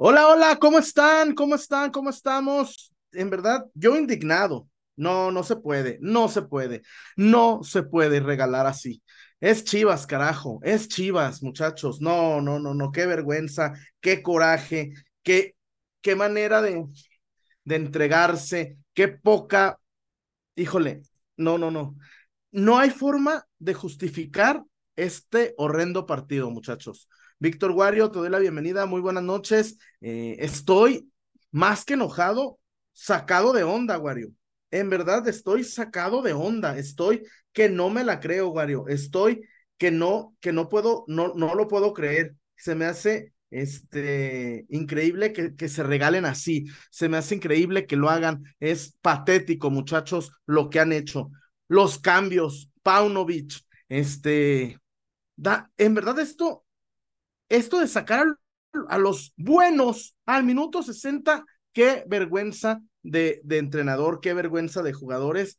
Hola, hola, ¿cómo están? ¿Cómo están? ¿Cómo estamos? En verdad, yo indignado. No, no se puede, no se puede, no se puede regalar así. Es Chivas, carajo, es Chivas, muchachos. No, no, no, no, qué vergüenza, qué coraje, qué, qué manera de, de entregarse, qué poca, híjole, no, no, no. No hay forma de justificar este horrendo partido, muchachos. Víctor Wario, te doy la bienvenida, muy buenas noches. Eh, estoy más que enojado, sacado de onda, Wario. En verdad estoy sacado de onda, estoy que no me la creo, Wario. Estoy que no, que no puedo, no, no lo puedo creer. Se me hace este increíble que, que se regalen así. Se me hace increíble que lo hagan. Es patético, muchachos, lo que han hecho. Los cambios, Paunovic, este, da, en verdad esto esto de sacar a, los buenos al minuto 60, qué vergüenza de, entrenador, qué vergüenza de jugadores.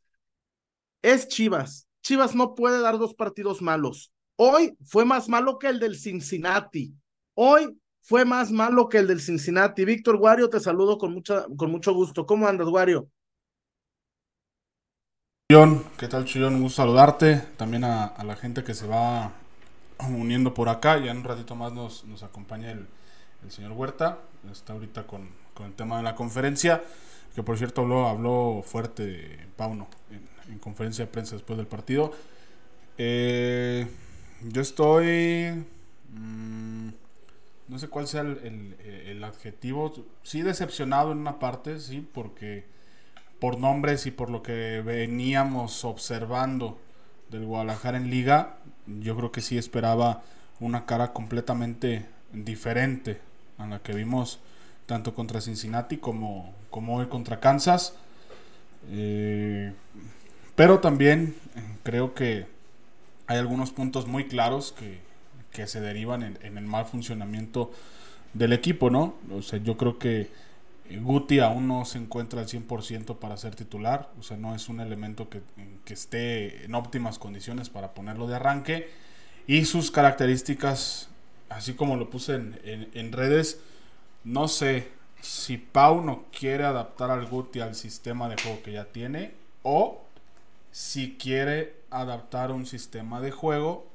Es Chivas. Chivas no puede dar dos partidos malos. Hoy fue más malo que el del Cincinnati. Hoy fue más malo que el del Cincinnati. Víctor Guario, te saludo con, mucha, con mucho gusto. ¿Cómo andas, Guario? ¿Qué tal, Chuyón? Un gusto saludarte. También a, la gente que se va uniendo por acá. Ya en un ratito más nos, nos acompaña el, el, señor Huerta. Está ahorita con, con, el tema de la conferencia. Que por cierto habló, habló fuerte Pauno en, en conferencia de prensa después del partido. Eh, yo estoy. Mmm, no sé cuál sea el, el, el, adjetivo. Sí, decepcionado en una parte, sí, porque por nombres y por lo que veníamos observando del Guadalajara en liga, yo creo que sí esperaba una cara completamente diferente a la que vimos tanto contra Cincinnati como, como hoy contra Kansas. Eh, pero también creo que hay algunos puntos muy claros que, que se derivan en, en, el mal funcionamiento del equipo, ¿no? O sea, yo creo que Guti aún no se encuentra al 100% para ser titular, o sea, no es un elemento que, que, esté en óptimas condiciones para ponerlo de arranque. Y sus características, así como lo puse en, en, en redes, no sé si Pau no quiere adaptar al Guti al sistema de juego que ya tiene o si quiere adaptar un sistema de juego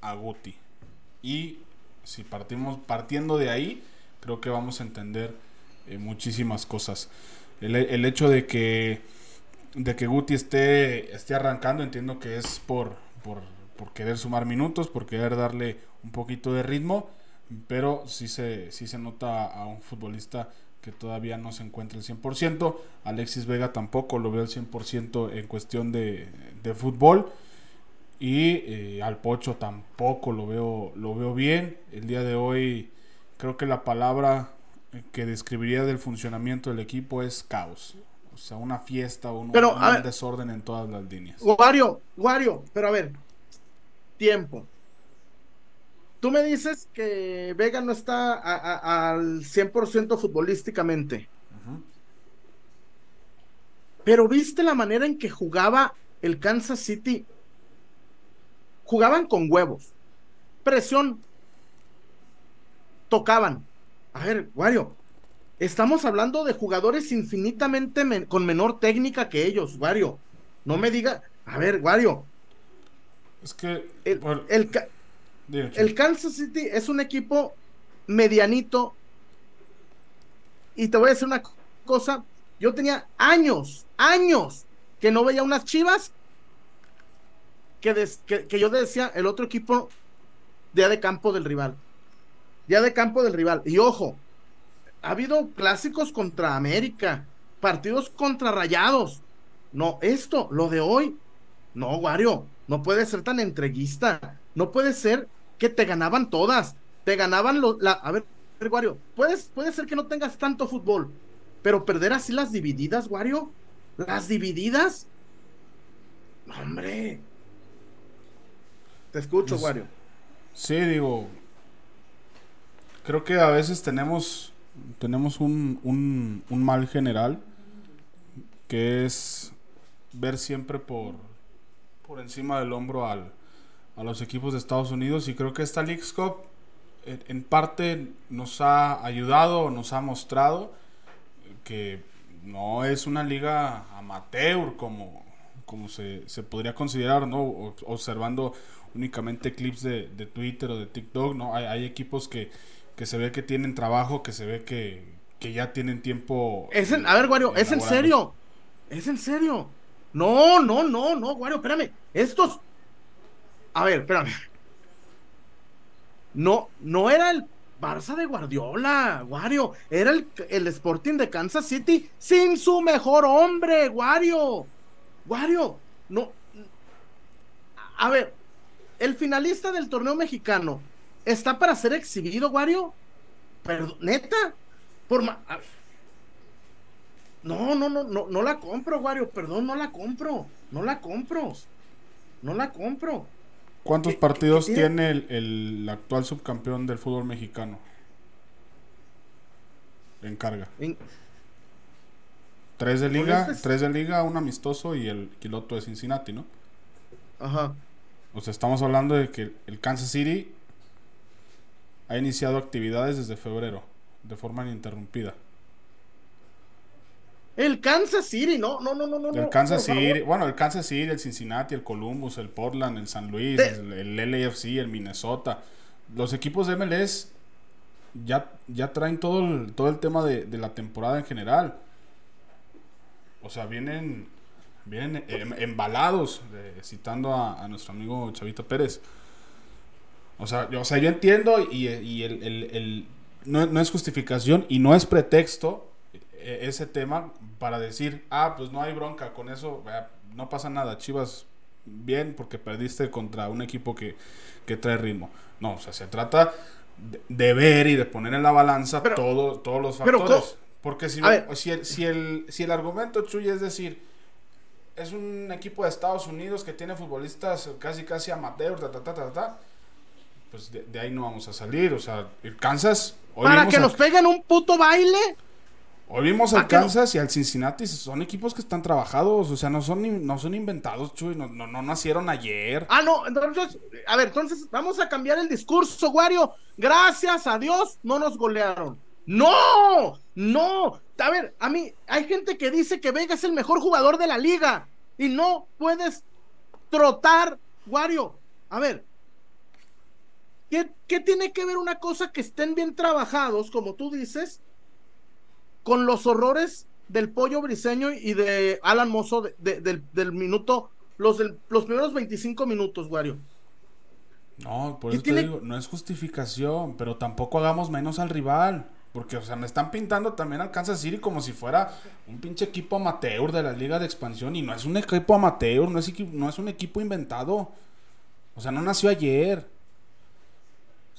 a Guti. Y si partimos partiendo de ahí, creo que vamos a entender muchísimas cosas. El, el, hecho de que, de que Guti esté, esté arrancando, entiendo que es por, por, por, querer sumar minutos, por querer darle un poquito de ritmo, pero sí se, sí se nota a un futbolista que todavía no se encuentra el 100%. Alexis Vega tampoco lo veo al 100% en cuestión de, de fútbol. Y eh, al Pocho tampoco lo veo, lo veo bien. El día de hoy creo que la palabra que describiría del funcionamiento del equipo es caos. O sea, una fiesta, un, pero, un ver, desorden en todas las líneas. Wario, Wario, pero a ver, tiempo. Tú me dices que Vega no está a, a, al 100% futbolísticamente. Uh -huh. Pero viste la manera en que jugaba el Kansas City. Jugaban con huevos. Presión. Tocaban a ver, Wario, estamos hablando de jugadores infinitamente men con menor técnica que ellos, Wario. No me diga, a ver, Wario. Es que el, bueno, el, el, Kansas City es un equipo medianito. Y te voy a decir una cosa, yo tenía años, años que no veía unas chivas que, des, que, que yo decía el otro equipo de, de campo del rival ya de campo del rival. Y ojo, ha habido clásicos contra América, partidos contra Rayados. No, esto, lo de hoy, no, Wario, no puede ser tan entreguista. No puede ser que te ganaban todas. Te ganaban los. La, a ver, Wario, puedes, puede ser que no tengas tanto fútbol, pero perder así las divididas, Wario, las divididas. Hombre. Te escucho, pues, Wario. Sí, digo, creo que a veces tenemos, tenemos un, un, mal general que es ver siempre por, por encima del hombro al, a los equipos de Estados Unidos y creo que esta League Cup en parte nos ha ayudado, nos ha mostrado que no es una liga amateur como, como se, podría considerar, ¿no? observando únicamente clips de, Twitter o de TikTok, ¿no? Hay, equipos que, que, se ve que tienen trabajo, que se ve que, ya tienen tiempo. Es a ver, Wario, ¿es en serio? ¿Es en serio? No, no, no, no, Wario, espérame. Estos. A ver, espérame. No, no era el Barça de Guardiola, Wario. Era el, el Sporting de Kansas City sin su mejor hombre, Wario. Wario, no. A ver, el finalista del torneo mexicano está para ser exhibido, Wario. Pero, neta, por no, no, no, no, no la compro, Wario. Perdón, no la compro. No la compro. No la compro. ¿Cuántos partidos tiene, el, actual subcampeón del fútbol mexicano? En carga. Tres de liga, este tres de liga, un amistoso y el piloto de Cincinnati, ¿no? Ajá. O sea, estamos hablando de que el Kansas City ha iniciado actividades desde febrero, de forma ininterrumpida. El Kansas City, no, no, no, no, no. El Kansas City, bueno, el Kansas City, el Cincinnati, el Columbus, el Portland, el San Luis, el, LAFC, el Minnesota. Los equipos de MLS ya, ya traen todo el, todo el tema de, la temporada en general. O sea, vienen, vienen em, embalados, citando a, nuestro amigo Chavito Pérez. O sea, yo, o sea, yo entiendo y, el, no, no es justificación y no es pretexto e, ese tema para decir, ah, pues no hay bronca con eso, no pasa nada, Chivas bien porque perdiste contra un equipo que, trae ritmo. No, o sea, se trata de, ver y de poner en la balanza todo, todos los factores. porque si, si, el, si, el, si el argumento, Chuy, es decir, es un equipo de Estados Unidos que tiene futbolistas casi casi amateurs, ta, ta, ta, ta, pues de, ahí no vamos a salir. O sea, el Kansas... Para que nos peguen un puto baile. Hoy vimos al Kansas y al Cincinnati, son equipos que están trabajados, o sea, no son, no son inventados, Chuy, no, no, nacieron ayer. Ah, no, entonces, a ver, entonces vamos a cambiar el discurso, Wario. Gracias a Dios no nos golearon. No, no. A ver, a mí hay gente que dice que Vega es el mejor jugador de la liga y no puedes trotar, Wario. A ver, ¿qué, ¿qué tiene que ver una cosa que estén bien trabajados, como tú dices? con los horrores del pollo briseño y de Alan Mozo del, minuto, los, los primeros 25 minutos, Wario. No, por eso te digo, no es justificación, pero tampoco hagamos menos al rival. Porque, o sea, me están pintando también al Kansas City como si fuera un pinche equipo amateur de la Liga de Expansión. Y no es un equipo amateur, no es, no es un equipo inventado. O sea, no nació ayer.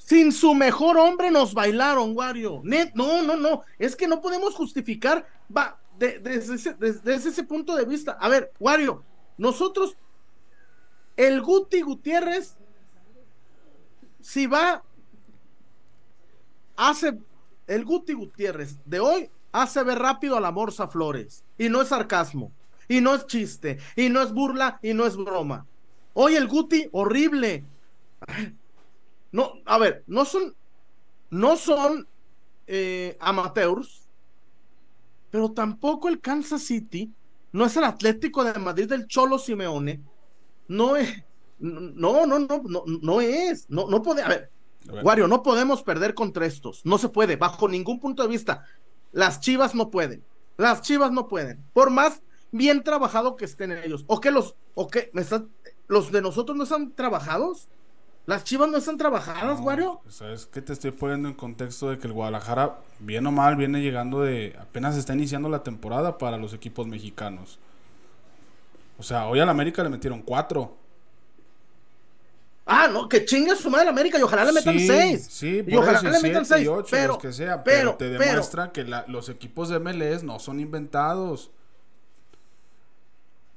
Sin su mejor hombre nos bailaron, Wario. Net, no, no, no. Es que no podemos justificar va, desde, ese, punto de vista. A ver, Wario, nosotros, el Guti Gutiérrez, si va, hace, el Guti Gutiérrez de hoy hace ver rápido a la Morsa Flores. Y no es sarcasmo, y no es chiste, y no es burla, y no es broma. Hoy el Guti, horrible. No, a ver, no son, no son eh, amateurs, pero tampoco el Kansas City, no es el Atlético de Madrid del Cholo Simeone, no es, no, no, no, no, no es, no, no puede, a ver, Wario, no podemos perder contra estos, no se puede, bajo ningún punto de vista. Las Chivas no pueden, las Chivas no pueden, por más bien trabajado que estén ellos, o que los, o que los de nosotros no están trabajados. Las chivas no están trabajadas, Wario. ¿Sabes qué te estoy poniendo en contexto de que el Guadalajara, bien o mal, viene llegando de. apenas está iniciando la temporada para los equipos mexicanos. O sea, hoy al América le metieron cuatro. Ah, no, que chingue su madre América y ojalá le metan seis. Sí, y ojalá le metan seis. pero, que sea, pero, te demuestra que los equipos de MLS no son inventados.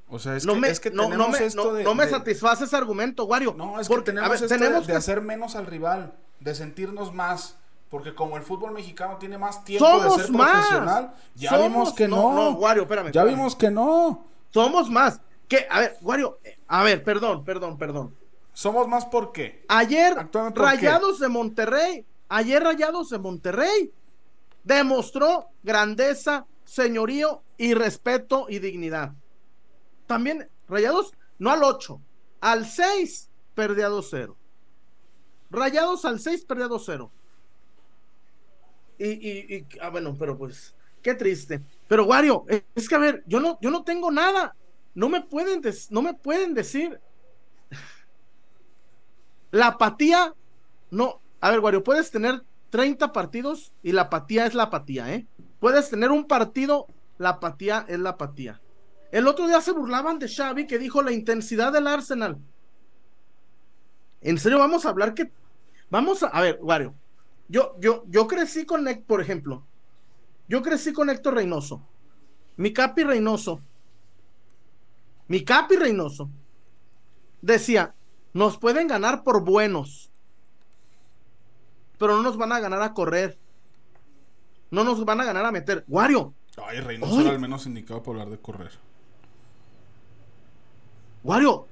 O sea, es, que, es que no, tenemos me, esto de, no me satisface ese argumento, Wario. No, es que tenemos esto de, hacer menos al rival, de sentirnos más. Porque como el fútbol mexicano tiene más tiempo de ser profesional, ya vimos que no. No, Wario, espérame. Ya vimos que no. Somos más. Que, a ver, Wario, a ver, perdón, perdón, perdón. Somos más por qué. Ayer, Rayados de Monterrey Ayer Rayados de Monterrey demostró grandeza, señorío y respeto y dignidad. También Rayados, no al 8, al 6 perdía 2-0. Rayados al 6 perdía 2-0. Y, y, y ah, bueno, pero pues, qué triste. Pero Wario, es que a ver, yo no, yo no tengo nada. No me pueden, no me pueden decir. La apatía, no. A ver, Wario, puedes tener 30 partidos y la apatía es la apatía, ¿eh? Puedes tener un partido, la apatía es la apatía. El otro día se burlaban de Xavi que dijo la intensidad del Arsenal. En serio, vamos a hablar que. Vamos a. A ver, Wario. Yo, yo, yo crecí con, por ejemplo, yo crecí con Héctor Reynoso. Mi Capi Reynoso. Mi Capi Reynoso. Decía, nos pueden ganar por buenos. Pero no nos van a ganar a correr. No nos van a ganar a meter. Wario. Ay, Reynoso era el menos indicado para hablar de correr. Wario,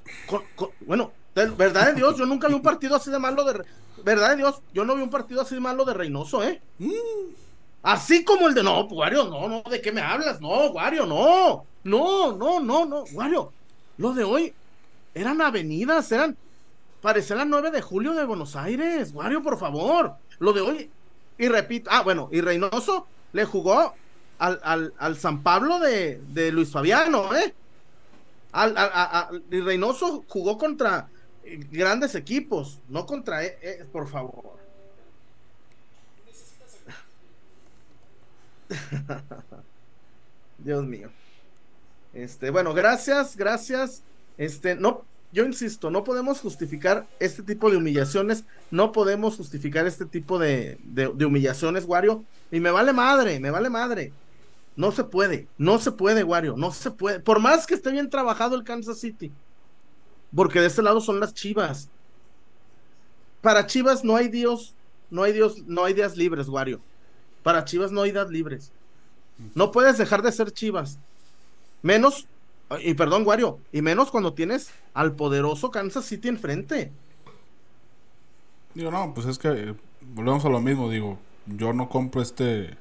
bueno, verdad de Dios, yo nunca vi un partido así de malo de. Verdad de Dios, yo no vi un partido así de malo de Reynoso, ¿eh? Mm. Así como el de. No, Wario, no, no, ¿de qué me hablas? No, Wario, no. No, no, no, no, Wario. Lo de hoy eran avenidas, eran. Parecía la 9 de julio de Buenos Aires. Wario, por favor. Lo de hoy. Y repito, ah, bueno, y Reynoso le jugó al, al, al San Pablo de, de Luis Fabiano, ¿eh? Al, y Reynoso jugó contra grandes equipos, no contra, e, e, por favor. Dios mío. Este, bueno, gracias, gracias. Este, no, yo insisto, no podemos justificar este tipo de humillaciones, no podemos justificar este tipo de, de, de humillaciones, Wario. Y me vale madre, me vale madre. No se puede, no se puede, Wario, no se puede. Por más que esté bien trabajado el Kansas City. Porque de este lado son las Chivas. Para Chivas no hay Dios, no hay Dios, no hay días libres, Wario. Para Chivas no hay días libres. No puedes dejar de ser Chivas. Menos, y perdón, Wario, y menos cuando tienes al poderoso Kansas City enfrente. Digo, no, pues es que eh, volvemos a lo mismo, digo, yo no compro este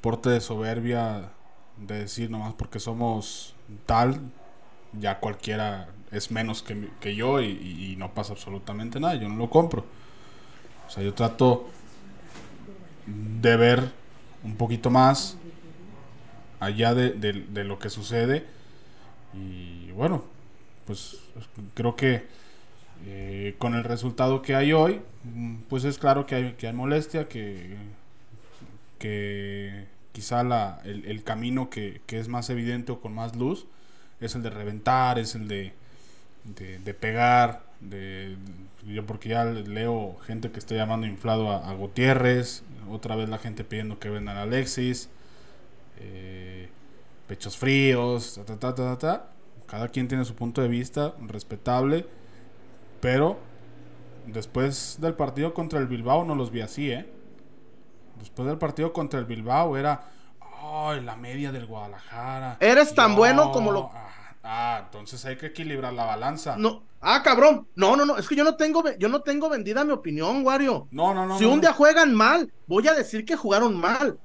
porte de soberbia de decir nomás porque somos tal, ya cualquiera es menos que, yo y, no pasa absolutamente nada, yo no lo compro. O sea, yo trato de ver un poquito más allá de, lo que sucede y bueno, pues creo que eh, con el resultado que hay hoy, pues es claro que hay, que hay molestia, que que quizá la, el, camino que, es más evidente o con más luz es el de reventar, es el de, de, pegar, de, yo porque ya leo gente que está llamando inflado a, Gutiérrez, otra vez la gente pidiendo que vendan a Alexis, eh, pechos fríos, ta, ta, ta, ta, cada quien tiene su punto de vista, respetable, pero después del partido contra el Bilbao no los vi así, ¿eh? Después del partido contra el Bilbao era, ay, la media del Guadalajara. Eres tan bueno como lo... Ah, ah, entonces hay que equilibrar la balanza. No, ah, cabrón. No, no, no, es que yo no tengo, yo no tengo vendida mi opinión, Wario. No, no, no. Si un día juegan mal, voy a decir que jugaron mal.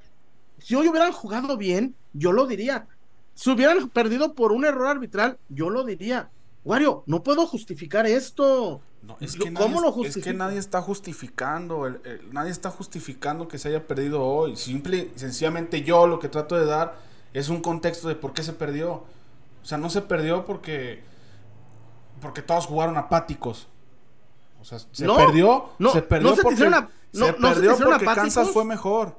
Si hoy hubieran jugado bien, yo lo diría. Si hubieran perdido por un error arbitral, yo lo diría. Wario, no puedo justificar esto. No, es que ¿Cómo nadie, lo Es que nadie está justificando, nadie está justificando que se haya perdido hoy. Simple, sencillamente yo lo que trato de dar es un contexto de por qué se perdió. O sea, no se perdió porque porque todos jugaron apáticos. O sea, se perdió, no, se perdió porque se perdió porque Kansas fue mejor.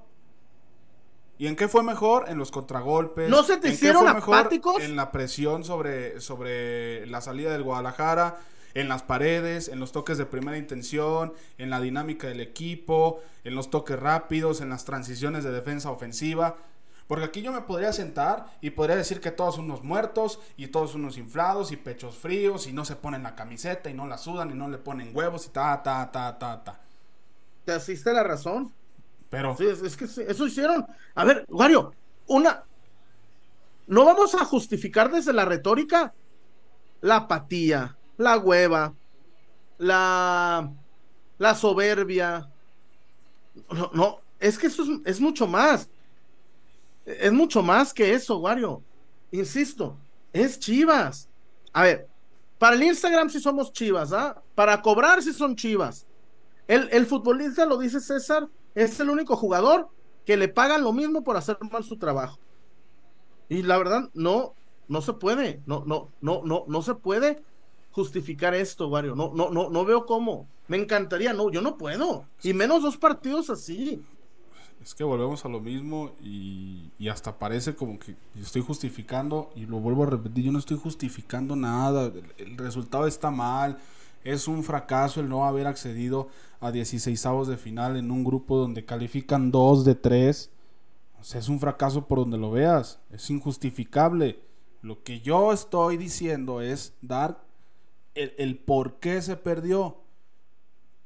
¿Y en qué fue mejor? En los contragolpes. ¿No se te hicieron apáticos? En la presión sobre, sobre la salida del Guadalajara en las paredes, en los toques de primera intención, en la dinámica del equipo, en los toques rápidos, en las transiciones de defensa ofensiva. Porque aquí yo me podría sentar y podría decir que todos unos muertos y todos unos inflados y pechos fríos y no se ponen la camiseta y no la sudan y no le ponen huevos y ta, ta, ta, ta, ta. Te asiste la razón. Pero. Sí, es, que eso hicieron. A ver, Wario, una. No vamos a justificar desde la retórica la apatía, la hueva, la, la soberbia, No, no, es que eso es, mucho más. Es mucho más que eso, Wario. Insisto, es Chivas. A ver, para el Instagram sí somos Chivas, ¿ah? Para cobrar sí son Chivas. El, el futbolista, lo dice César, es el único jugador que le pagan lo mismo por hacer mal su trabajo. Y la verdad, no, no se puede, no, no, no, no, no se puede justificar esto, Wario. No, no, no, no veo cómo. Me encantaría, no, yo no puedo. Y menos dos partidos así. Es que volvemos a lo mismo y, hasta parece como que estoy justificando, y lo vuelvo a repetir, yo no estoy justificando nada, el, resultado está mal, es un fracaso el no haber accedido a 16 avos de final en un grupo donde califican dos de tres. O sea, es un fracaso por donde lo veas, es injustificable. Lo que yo estoy diciendo es dar el, el por qué se perdió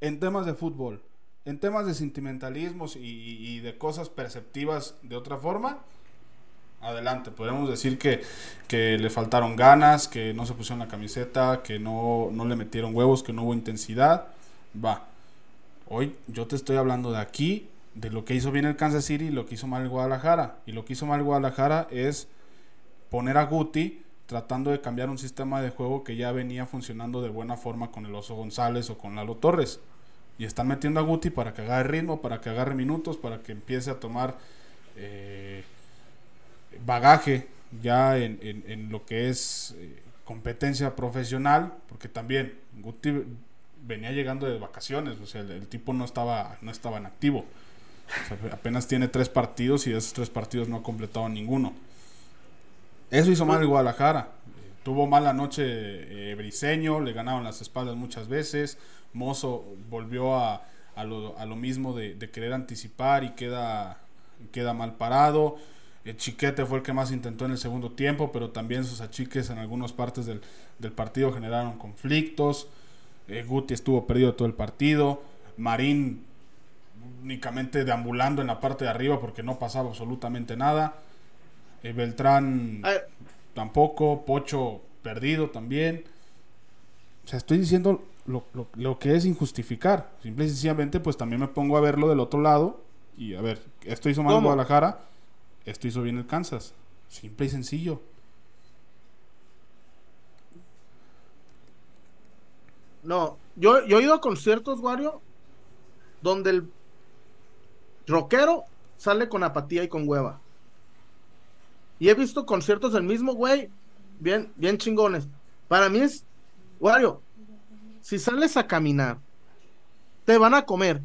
en temas de fútbol en temas de sentimentalismos y, de cosas perceptivas de otra forma, adelante. Podemos decir que, que, le faltaron ganas, que no se pusieron la camiseta, que no, no le metieron huevos, que no hubo intensidad. Va. Hoy yo te estoy hablando de aquí, de lo que hizo bien el Kansas City y lo que hizo mal el Guadalajara. Y lo que hizo mal el Guadalajara es poner a Guti tratando de cambiar un sistema de juego que ya venía funcionando de buena forma con el Oso González o con Lalo Torres. Y están metiendo a Guti para que agarre ritmo, para que agarre minutos, para que empiece a tomar eh, bagaje ya en, lo que es eh, competencia profesional, porque también Guti venía llegando de vacaciones, o sea, el, tipo no estaba, no estaba en activo. apenas tiene tres partidos y de esos tres partidos no ha completado ninguno. Eso hizo mal el Guadalajara. tuvo mala noche eh, Briseño, le ganaron las espaldas muchas veces. Mozo volvió a, a, lo, a lo, mismo de, querer anticipar y queda, queda mal parado. El Chiquete fue el que más intentó en el segundo tiempo, pero también sus achiques en algunas partes del, partido generaron conflictos. Eh, Guti estuvo perdido todo el partido. Marín únicamente deambulando en la parte de arriba porque no pasaba absolutamente nada. Eh, Beltrán tampoco. Pocho perdido también. O sea, estoy diciendo lo, lo, que es injustificar. Simple y sencillamente, pues también me pongo a verlo del otro lado. Y a ver, esto hizo mal en Guadalajara, esto hizo bien el Kansas. Simple y sencillo. No, yo, yo he ido a conciertos, Wario, donde el rockero sale con apatía y con hueva. Y he visto conciertos del mismo güey, bien, bien chingones. Para mí es, Wario, si sales a caminar, te van a comer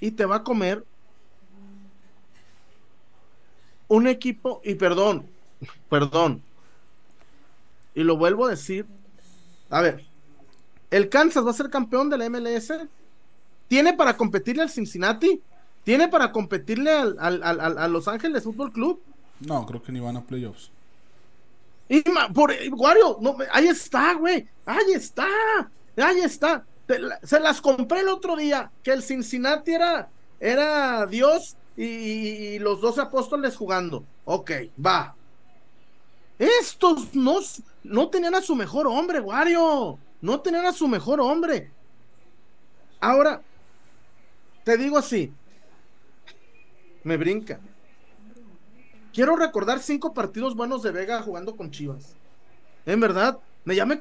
y te va a comer un equipo, y perdón, perdón, y lo vuelvo a decir, a ver, el Kansas va a ser campeón de la MLS, tiene para competirle al Cincinnati, tiene para competirle al, a Los Ángeles Fútbol Club. No, creo que ni van a playoffs. Y por Wario, no, ahí está, güey, ahí está. Ahí está. Se las compré el otro día, que el Cincinnati era, era Dios y, los dos apóstoles jugando. Ok, va. Estos no, no tenían a su mejor hombre, Wario. No tenían a su mejor hombre. Ahora, te digo así. Me brinca. Quiero recordar cinco partidos buenos de Vega jugando con Chivas. En verdad, me llame.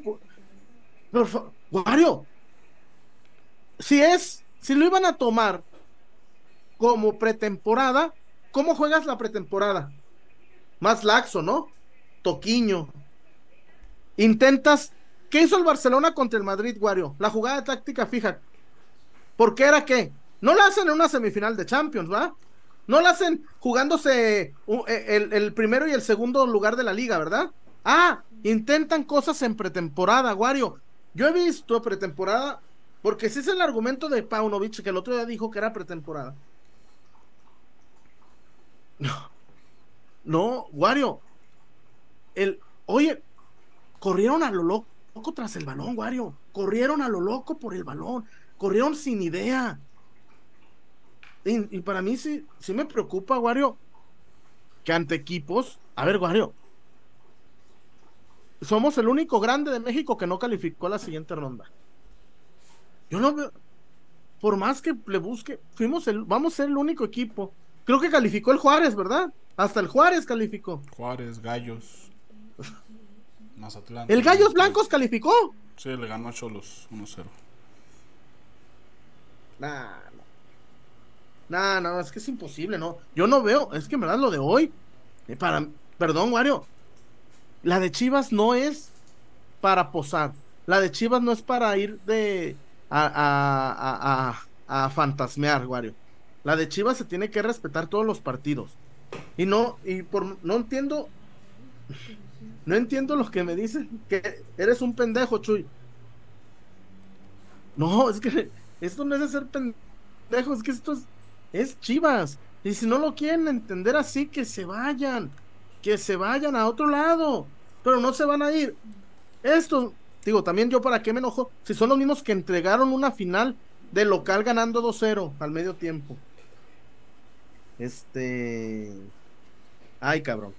Por Wario, si es, si lo iban a tomar como pretemporada, ¿cómo juegas la pretemporada? Más laxo, ¿no? Toquiño. Intentas. ¿Qué hizo el Barcelona contra el Madrid, Wario? La jugada táctica fija. ¿Por qué era qué? No la hacen en una semifinal de Champions, ¿va? No la hacen jugándose e, el, primero y el segundo lugar de la liga, ¿verdad? Ah, intentan cosas en pretemporada, Wario. Yo he visto pretemporada, porque ese es el argumento de Paunovic, que el otro día dijo que era pretemporada. No, no, Wario. El, oye, corrieron a lo loco tras el balón, Wario. Corrieron a lo loco por el balón. Corrieron sin idea. Y, para mí sí, sí me preocupa, Wario, que ante equipos. A ver, Wario, somos el único grande de México que no calificó la siguiente ronda. Yo no veo. por más que le busque, fuimos el, vamos a ser el único equipo. Creo que calificó el Juárez, ¿verdad? Hasta el Juárez calificó. Juárez, Gallos. Mazatlán. ¿El Gallos Blancos calificó? Sí, le ganó a Cholos 1-0. Nah, no. No, es que es imposible, ¿no? Yo no veo, es que en verdad lo de hoy, eh, para, perdón, Wario, la de Chivas no es para posar. La de Chivas no es para ir de a, a, a, a fantasmear, Wario. La de Chivas se tiene que respetar todos los partidos. Y no, y por no entiendo, no entiendo los que me dicen que eres un pendejo, Chuy. No, es que esto no es de ser pendejo, es que esto es, es Chivas. Y si no lo quieren entender así, que se vayan, que se vayan a otro lado, pero no se van a ir. Esto, digo, también yo para qué me enojo, si son los mismos que entregaron una final de local ganando 2-0 al medio tiempo. Este. Ay, cabrón.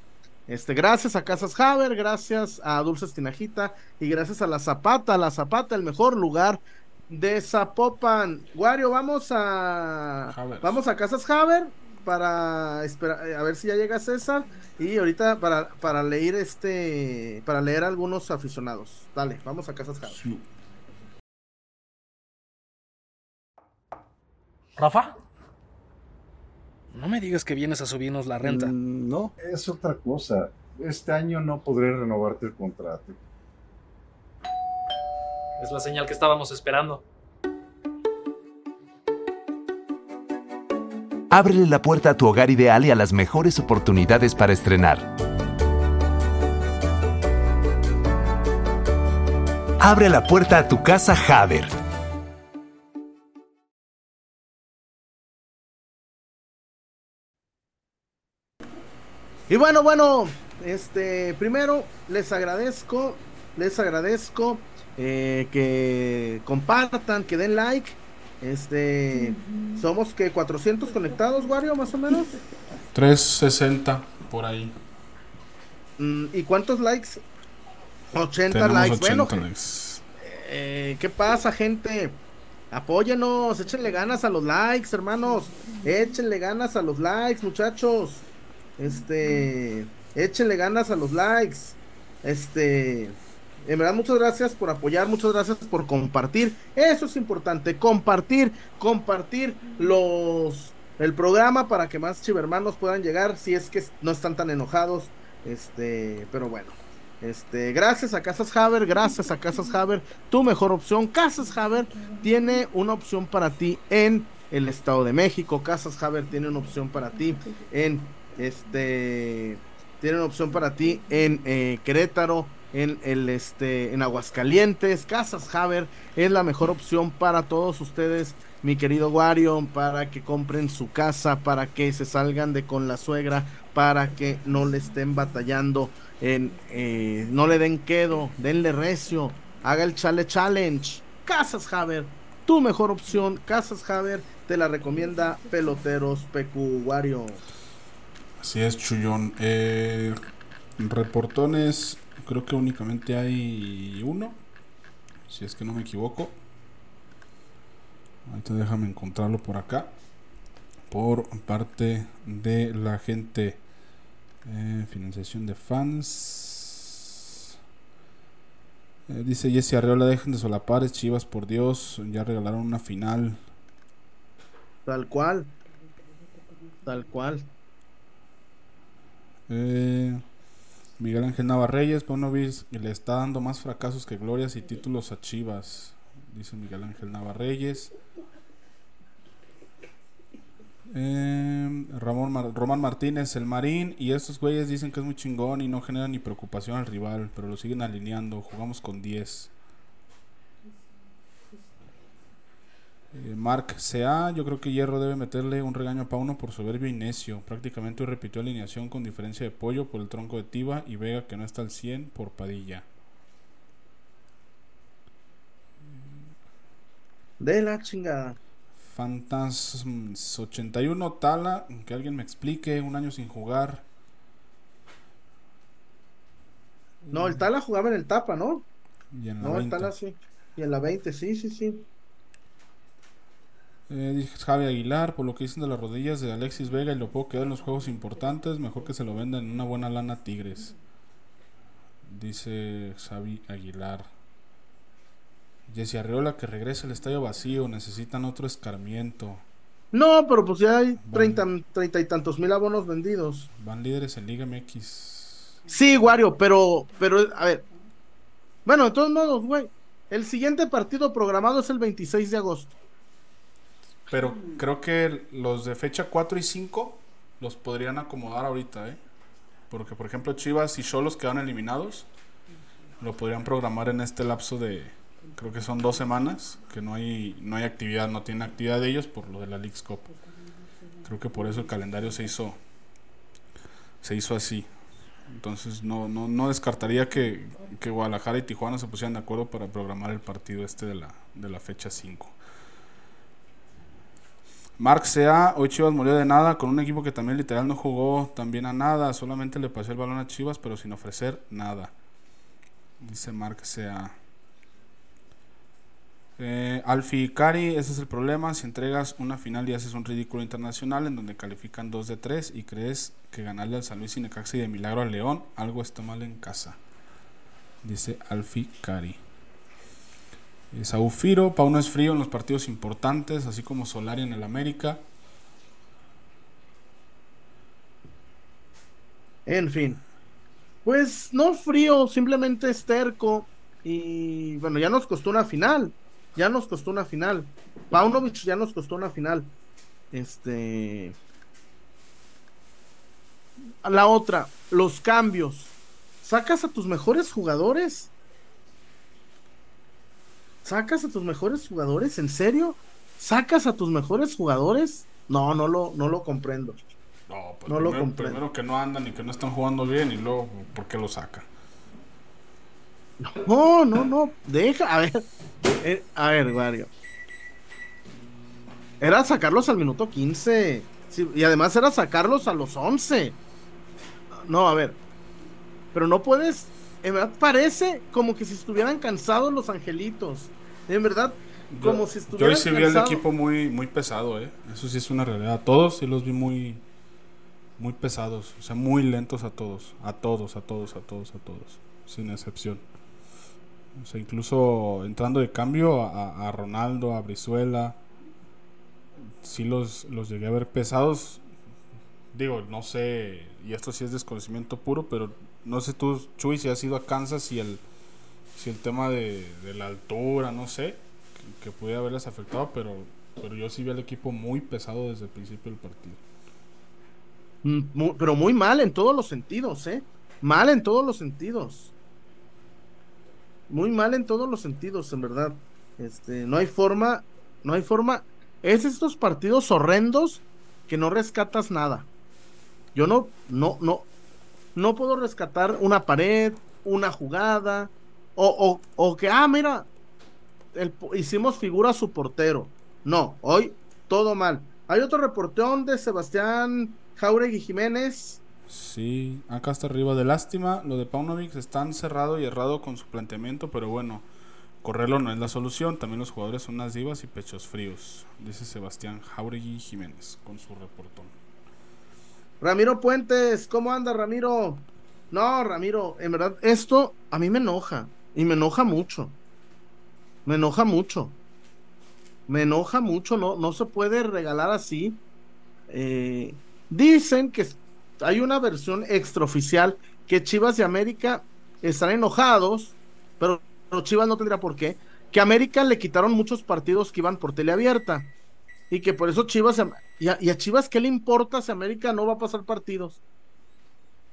Este, gracias a Casas Haber, gracias a Dulces Tinajita y gracias a La Zapata, La Zapata, el mejor lugar de Zapopan. Wario, vamos a vamos a Casas Haber para esperar a ver si ya llega César y ahorita para, para leer este para leer algunos aficionados. Dale, vamos a Casas Haber. Rafa, no me digas que vienes a subirnos la renta. Mm, no, es otra cosa. Este año no podré renovarte el contrato. Es la señal que estábamos esperando. Ábrele la puerta a tu hogar ideal y a las mejores oportunidades para estrenar. Abre la puerta a tu casa Haber. Y bueno, bueno, este, primero les agradezco, les agradezco eh, que compartan, que den like. Este, somos que 400 conectados, Wario, más o menos. 360 por ahí. Mm, ¿Y cuántos likes? 80 likes. bueno, Eh, ¿qué pasa, gente? Apóyenos, échenle ganas a los likes, hermanos. Échenle ganas a los likes, muchachos. Este, échenle ganas a los likes. Este, en verdad, muchas gracias por apoyar, muchas gracias por compartir. Eso es importante, compartir, compartir los el programa para que más chivermanos puedan llegar si es que no están tan enojados. Este, pero bueno. Este, gracias a Casas Haber, gracias a Casas Haber, tu mejor opción. Casas Haber tiene una opción para ti en el Estado de México. Casas Haber tiene una opción para ti en este tienen opción para ti en eh, Querétaro, en el este, en Aguascalientes, Casas Haber es la mejor opción para todos ustedes, mi querido Wario, para que compren su casa, para que se salgan de con la suegra, para que no le estén batallando, en, eh, no le den quedo, denle recio, haga el chale challenge. Casas Haber, tu mejor opción, Casas Haber, te la recomienda Peloteros PQ Wario. Así es, Chullón. Eh, reportones, creo que únicamente hay uno. Si es que no me equivoco. Ahorita déjame encontrarlo por acá. Por parte de la gente. Eh, financiación de fans. Eh, dice Jesse Arreola, dejen de solapares, chivas, por Dios. Ya regalaron una final. Tal cual. Tal cual. Eh, Miguel Ángel Navarreyes, Bonovis le está dando más fracasos que glorias y títulos a Chivas, dice Miguel Ángel Navarreyes. Eh, Ramón Román Martínez, el Marín y estos güeyes dicen que es muy chingón y no genera ni preocupación al rival, pero lo siguen alineando, jugamos con 10. Eh, Mark CA, yo creo que Hierro debe meterle un regaño a Pauno por soberbio y necio. Prácticamente repitió alineación con diferencia de pollo por el tronco de Tiva y Vega que no está al 100 por Padilla. De la chingada. Phantasms 81 Tala, que alguien me explique, un año sin jugar. No, el Tala jugaba en el Tapa, ¿no? Y en la No, el 20. Tala sí. Y en la 20, sí, sí, sí. Eh, dice Javi Aguilar, por lo que dicen de las rodillas de Alexis Vega y lo puedo quedar en los juegos importantes, mejor que se lo vendan en una buena lana a Tigres. Dice Javi Aguilar. Jesse Arriola que regrese al estadio vacío, necesitan otro escarmiento. No, pero pues ya hay treinta, treinta y tantos mil abonos vendidos. Van líderes en Liga MX. Sí, Wario, pero, pero, a ver. Bueno, de todos modos, güey. El siguiente partido programado es el 26 de agosto. Pero creo que los de fecha 4 y 5 los podrían acomodar ahorita, ¿eh? Porque, por ejemplo, Chivas y Cholos quedan eliminados. Lo podrían programar en este lapso de, creo que son dos semanas, que no hay, no hay actividad, no tienen actividad de ellos por lo de la League's Cup. Creo que por eso el calendario se hizo, se hizo así. Entonces no, no, no descartaría que, que Guadalajara y Tijuana se pusieran de acuerdo para programar el partido este de la, de la fecha 5. Mark Sea, hoy Chivas murió de nada con un equipo que también literal no jugó también a nada, solamente le pasó el balón a Chivas pero sin ofrecer nada. Dice Mark Sea. Eh, Alfi Cari, ese es el problema. Si entregas una final y haces un ridículo internacional en donde califican 2 de 3 y crees que ganarle al San Luis y Necaxa de milagro al León, algo está mal en casa. Dice Alfi Cari. Eh, Saufiro, Pauno es frío en los partidos importantes, así como Solari en el América. En fin. Pues no frío, simplemente esterco. Y bueno, ya nos costó una final. Ya nos costó una final. Paunovic ya nos costó una final. Este. La otra, los cambios. ¿Sacas a tus mejores jugadores? ¿Sacas a tus mejores jugadores? ¿En serio? ¿Sacas a tus mejores jugadores? No, no lo, no lo comprendo. No, pues no primero, lo comprendo. primero que no andan y que no están jugando bien y luego, ¿por qué lo saca? No, no, no. Deja, a ver. Eh, a ver, Wario. Era sacarlos al minuto 15. Sí, y además era sacarlos a los 11. No, a ver. Pero no puedes. En verdad parece como que si estuvieran cansados los angelitos. En verdad, como yo, si estuvieran Yo sí vi al equipo muy, muy pesado, ¿eh? Eso sí es una realidad. Todos sí los vi muy. Muy pesados. O sea, muy lentos a todos. A todos, a todos, a todos, a todos. Sin excepción. O sea, incluso entrando de cambio a, a Ronaldo, a Brizuela, sí los, los llegué a ver pesados. Digo, no sé, y esto sí es desconocimiento puro, pero no sé tú, Chuy, si has ido a Kansas y el, si el tema de, de la altura, no sé, que, pudiera haberles afectado, pero, pero yo sí vi al equipo muy pesado desde el principio del partido. Muy, pero muy mal en todos los sentidos, ¿eh? Mal en todos los sentidos muy mal en todos los sentidos, en verdad. Este, no hay forma, no hay forma. Es estos partidos horrendos que no rescatas nada. Yo no, no, no, no puedo rescatar una pared, una jugada, o, o, o que, ah, mira, el, hicimos figura a su portero. No, hoy todo mal. Hay otro reporteón de Sebastián Jauregui Jiménez Sí, acá está arriba de lástima. Lo de Paunovic está cerrado y errado con su planteamiento, pero bueno, correrlo no es la solución. También los jugadores son unas divas y pechos fríos, dice Sebastián Jauregui Jiménez con su reportón. Ramiro Puentes, ¿cómo anda Ramiro? No, Ramiro, en verdad, esto a mí me enoja y me enoja mucho. Me enoja mucho. Me enoja mucho, no, no se puede regalar así. Eh, dicen que hay una versión extraoficial que Chivas y América están enojados, pero, Chivas no tendría por qué, que América le quitaron muchos partidos que iban por teleabierta y que por eso Chivas y a, y a, Chivas qué le importa si América no va a pasar partidos.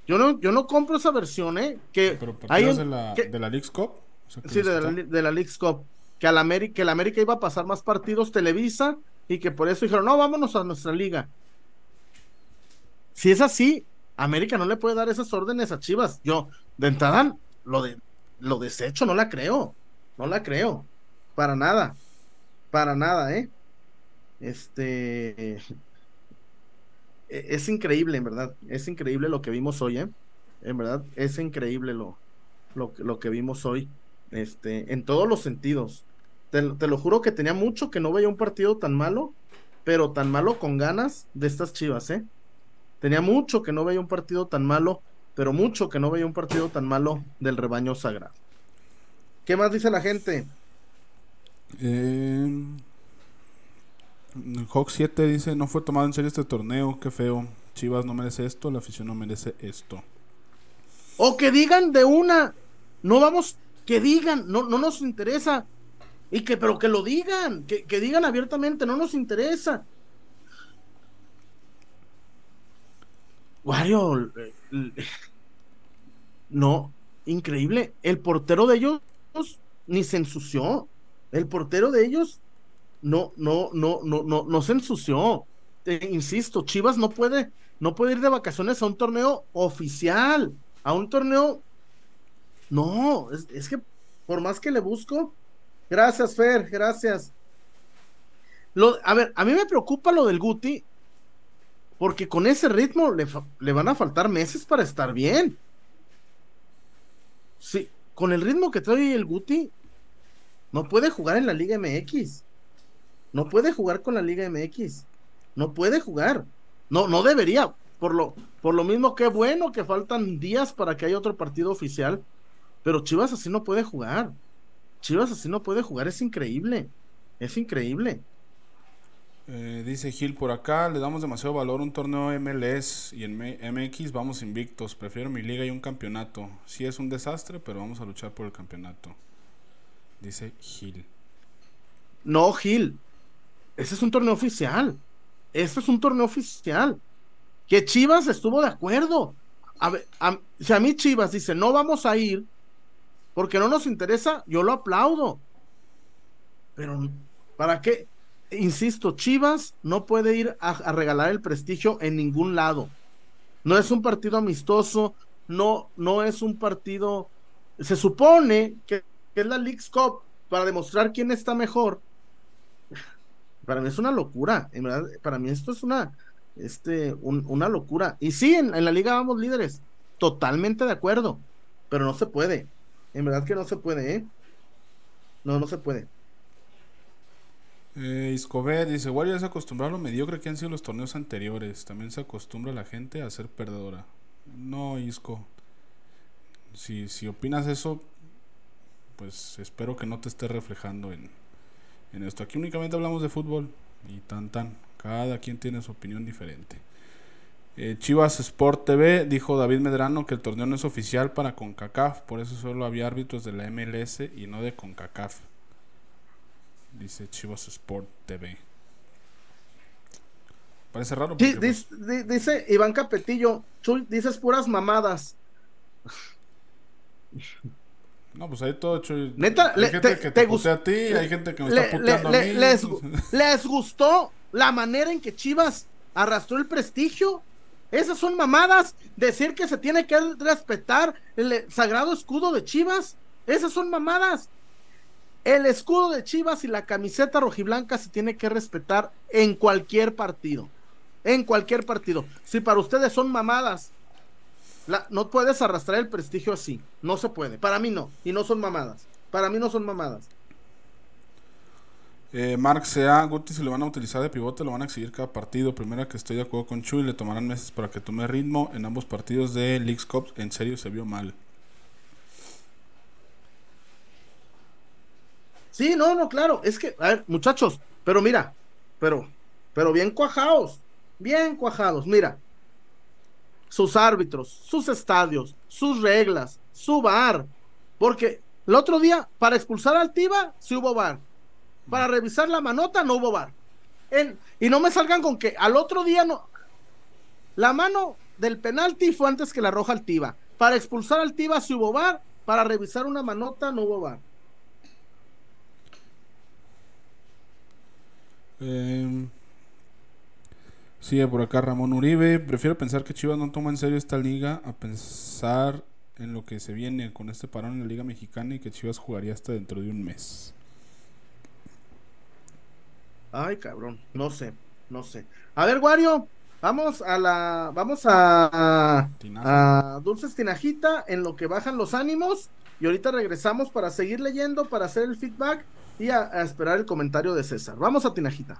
Yo no, yo no compro esa versión, ¿eh? Que ¿Pero partidos de la, que, de la League's Cup? O sea, sí, de la, de la League's Cup. Que, al América, que la América iba a pasar más partidos Televisa y que por eso dijeron, no, vámonos a nuestra liga. Si es así, América no le puede dar esas órdenes a Chivas. Yo, de entrada, lo, de, lo desecho, no la creo. No la creo. Para nada. Para nada, ¿eh? Este. Es increíble, en verdad. Es increíble lo que vimos hoy, ¿eh? En verdad, es increíble lo, lo, lo que vimos hoy. Este, en todos los sentidos. Te, te lo juro que tenía mucho que no veía un partido tan malo, pero tan malo con ganas de estas chivas, ¿eh? Tenía mucho que no veía un partido tan malo, pero mucho que no veía un partido tan malo del rebaño sagrado. ¿Qué más dice la gente? Eh, Hawk 7 dice, no fue tomado en serio este torneo, qué feo. Chivas no merece esto, la afición no merece esto. O que digan de una, no vamos, que digan, no, no nos interesa. Y que, pero que lo digan, que, que digan abiertamente, no nos interesa. Wario, no, increíble. El portero de ellos ni se ensució. El portero de ellos no, no, no, no, no, no se ensució. Te insisto, Chivas no puede, no puede ir de vacaciones a un torneo oficial, a un torneo. No, es, es que por más que le busco. Gracias, Fer, gracias. Lo, a ver, a mí me preocupa lo del Guti, porque con ese ritmo le, le van a faltar meses para estar bien. Sí, con el ritmo que trae el Guti, no puede jugar en la Liga MX. No puede jugar con la Liga MX. No puede jugar. No, no debería. Por lo, por lo mismo que bueno que faltan días para que haya otro partido oficial. Pero Chivas así no puede jugar. Chivas así no puede jugar. Es increíble. Es increíble. Eh, dice Gil por acá, le damos demasiado valor a un torneo MLS y en MX vamos invictos. Prefiero mi liga y un campeonato. Sí es un desastre, pero vamos a luchar por el campeonato. Dice Gil. No, Gil. Ese es un torneo oficial. Ese es un torneo oficial. Que Chivas estuvo de acuerdo. A a, si a mí Chivas dice, no vamos a ir porque no nos interesa, yo lo aplaudo. Pero, ¿para qué? Insisto, Chivas no puede ir a, a regalar el prestigio en ningún lado. No es un partido amistoso, no, no es un partido. Se supone que, que es la League's Cup para demostrar quién está mejor. Para mí es una locura, en verdad, para mí esto es una, este, un, una locura. Y sí, en, en, la liga vamos líderes, totalmente de acuerdo, pero no se puede. En verdad que no se puede, ¿eh? No, no se puede. Eh, Iscobet dice, ya se acostumbró a lo mediocre que han sido los torneos anteriores. También se acostumbra la gente a ser perdedora. No, Isco. Si, si opinas eso, pues espero que no te esté reflejando en, en esto. Aquí únicamente hablamos de fútbol y tan tan. Cada quien tiene su opinión diferente. Eh, Chivas Sport TV dijo David Medrano que el torneo no es oficial para CONCACAF, por eso solo había árbitros de la MLS y no de CONCACAF. Dice Chivas Sport TV. Parece raro. Sí, dice, pues... dice, Iván Capetillo, Chuy, dices puras mamadas. No, pues ahí todo Chuy. Neta, hay le, gente te, que te te a ti, hay gente que me le, está puteando le, a mí. Les, les gustó la manera en que Chivas arrastró el prestigio. Esas son mamadas. Decir que se tiene que respetar el sagrado escudo de Chivas. Esas son mamadas. El escudo de Chivas y la camiseta rojiblanca se tiene que respetar en cualquier partido. En cualquier partido. Si para ustedes son mamadas, la, no puedes arrastrar el prestigio así. No se puede. Para mí no. Y no son mamadas. Para mí no son mamadas. Eh, Mark Sea, Guti, si lo van a utilizar de pivote, lo van a exhibir cada partido. Primera que estoy de acuerdo con Chuy, le tomarán meses para que tome ritmo. En ambos partidos de Leagues Cup, en serio se vio mal. Sí, no, no, claro. Es que, a ver, muchachos, pero mira, pero, pero bien cuajados, bien cuajados. Mira, sus árbitros, sus estadios, sus reglas, su bar. Porque el otro día, para expulsar al Tiva, sí hubo bar. Para revisar la manota, no hubo bar. Y no me salgan con que al otro día no. La mano del penalti fue antes que la roja al Tiva. Para expulsar al Tiva, sí hubo bar. Para revisar una manota, no hubo bar. Eh, sigue por acá Ramón Uribe. Prefiero pensar que Chivas no toma en serio esta liga a pensar en lo que se viene con este parón en la Liga Mexicana y que Chivas jugaría hasta dentro de un mes. Ay, cabrón, no sé, no sé. A ver, Wario, Vamos a la, vamos a, a Dulces Tinajita en lo que bajan los ánimos y ahorita regresamos para seguir leyendo, para hacer el feedback y a, a esperar el comentario de César. Vamos a Tinajita.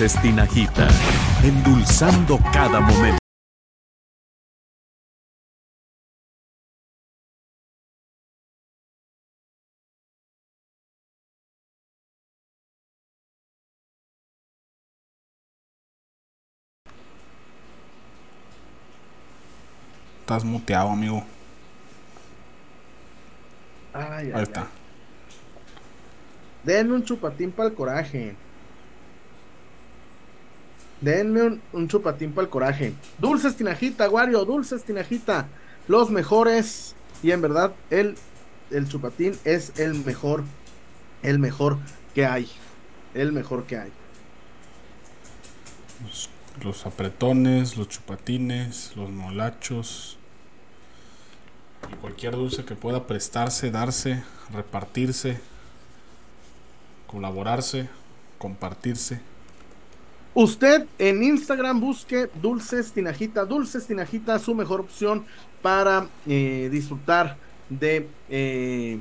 Dulces Tinajita, endulzando cada momento. Estás muteado, amigo. Ay, ay, Ahí está. ay. Denme un chupatín para el coraje. Denme un, chupatín para el coraje. Dulces Tinajita, Wario, Dulces Tinajita. Los mejores. Y en verdad, el, el chupatín es el mejor. El mejor que hay. El mejor que hay. Los, los apretones, los chupatines, los molachos. Y cualquier dulce que pueda prestarse, darse, repartirse, colaborarse, compartirse. Usted en Instagram busque Dulces Tinajita. Dulces Tinajita, su mejor opción para eh, disfrutar de eh,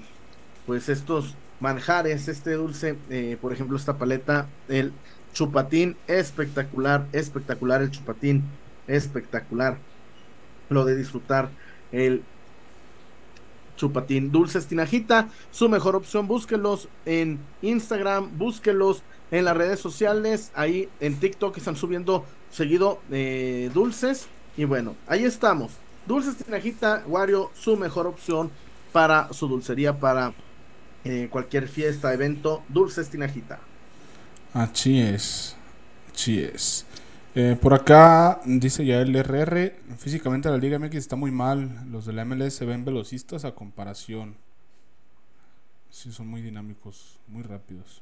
pues estos manjares, este dulce, eh, por ejemplo, esta paleta, el chupatín, espectacular, espectacular el chupatín, espectacular. Lo de disfrutar el chupatín. Dulces Tinajita, su mejor opción, búsquelos en Instagram, búsquelos en las redes sociales, ahí en TikTok están subiendo seguido eh, dulces. Y bueno, ahí estamos. Dulces Tinajita, Wario, su mejor opción para su dulcería, para eh, cualquier fiesta, evento. Dulces Tinajita. Así es. Así es. Eh, por acá dice ya el RR. Físicamente la Liga MX está muy mal. Los de la MLS se ven velocistas a comparación. Sí, son muy dinámicos, muy rápidos.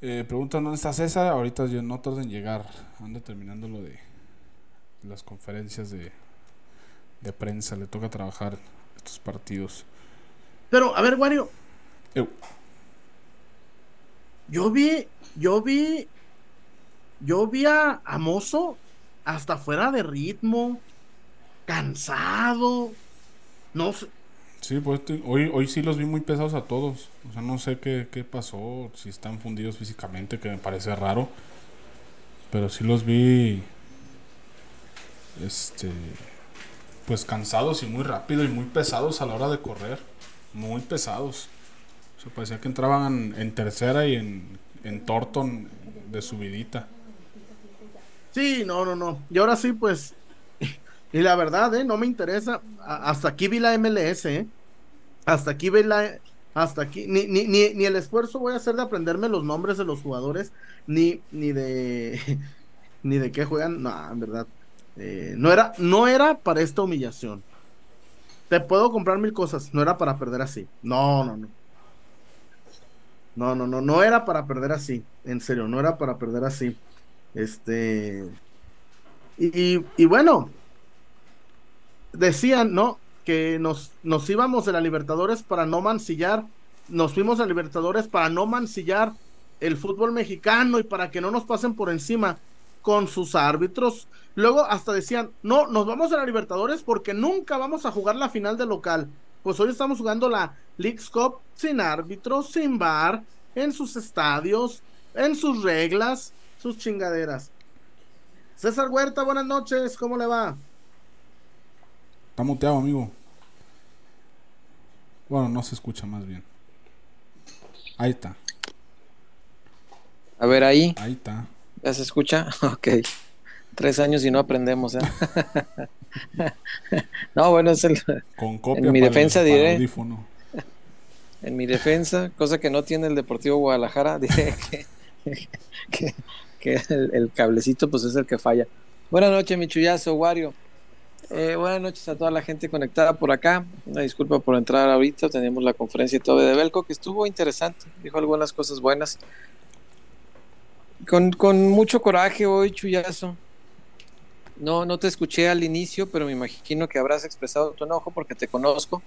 Eh, preguntan dónde está César. Ahorita yo no tardo en llegar. Anda terminando lo de las conferencias de, de prensa. Le toca trabajar estos partidos. Pero, a ver, Wario, yo vi, yo vi, yo vi a, a Mozo hasta fuera de ritmo, cansado. No sé, Sí, pues hoy, hoy sí los vi muy pesados a todos. O sea, no sé qué, qué pasó, si están fundidos físicamente, que me parece raro. Pero sí los vi. Este. Pues cansados y muy rápido y muy pesados a la hora de correr. Muy pesados. O sea, parecía que entraban en tercera y en, en Thornton de subidita. Sí, no, no, no. Y ahora sí, pues. Y la verdad, ¿eh? No me interesa. Hasta aquí vi la MLS, ¿eh? Hasta aquí vi la. Hasta aquí. Ni, ni, ni, el esfuerzo voy a hacer de aprenderme los nombres de los jugadores, ni, ni de. Ni de qué juegan. No, en verdad. eh, no, era, no era para esta humillación. Te puedo comprar mil cosas. No era para perder así. No, no, no. No, no, no, no era para perder así. En serio, no era para perder así. Este. Y, y bueno, decían, ¿no? Que nos, nos íbamos de la Libertadores para no mancillar. Nos fuimos a Libertadores para no mancillar el fútbol mexicano y para que no nos pasen por encima con sus árbitros. Luego hasta decían, no, nos vamos a la Libertadores porque nunca vamos a jugar la final de local. Pues hoy estamos jugando la League's Cup sin árbitros, sin bar, en sus estadios, en sus reglas, sus chingaderas. César Huerta, buenas noches, ¿cómo le va? Está muteado, amigo. Bueno, no se escucha más bien. Ahí está. A ver ahí. Ahí está. ¿Ya se escucha? Ok. Tres años y no aprendemos, ¿eh? no, bueno, es el... Con copia En mi para defensa el diré. audífono. En mi defensa, cosa que no tiene el Deportivo Guadalajara, diré que, que, que el, el cablecito pues es el que falla. Buenas noches, mi chullazo, Wario. Eh, buenas noches a toda la gente conectada por acá. Una disculpa por entrar ahorita. Teníamos la conferencia todo de Belco, que estuvo interesante. Dijo algunas cosas buenas. Con, con mucho coraje hoy, chullazo. No, no te escuché al inicio, pero me imagino que habrás expresado tu enojo porque te conozco.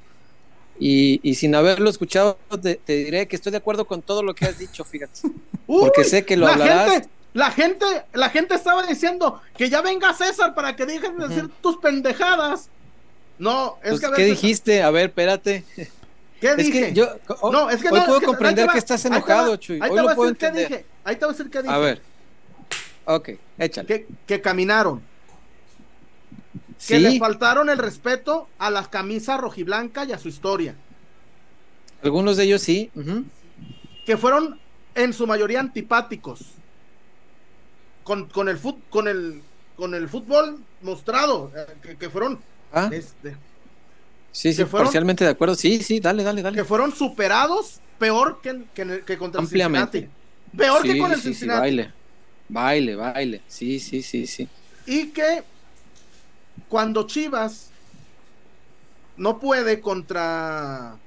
Y, y sin haberlo escuchado, te, te diré que estoy de acuerdo con todo lo que has dicho, fíjate. Porque sé que lo la hablarás. Gente, la gente, la gente estaba diciendo que ya venga César para que dejes de decir tus pendejadas. No, es Pues, que a ver, ¿Qué dijiste? A ver, espérate. ¿Qué Es dije? que yo oh, no, es que hoy no, puedo es que- comprender va, que estás enojado, Chuy. Ahí te voy a decir qué dije. Ahí te voy a decir qué dije. A ver. Ok, échale. Que, que caminaron. Que le faltaron el respeto a la camisa rojiblanca y a su historia. algunos de ellos sí. Que fueron en su mayoría antipáticos. Con, con el fut, con el con el fútbol mostrado. eh, que, que fueron Ah, este, sí, sí, que fueron- parcialmente de acuerdo. Sí, sí, dale, dale, que dale. fueron superados peor que, que, que contra el Ampliamente. Cincinnati. Peor que Sí, con el sí, sí, Cincinnati. baile. Baile, baile. Sí, sí, sí, sí. Y que cuando Chivas no puede contra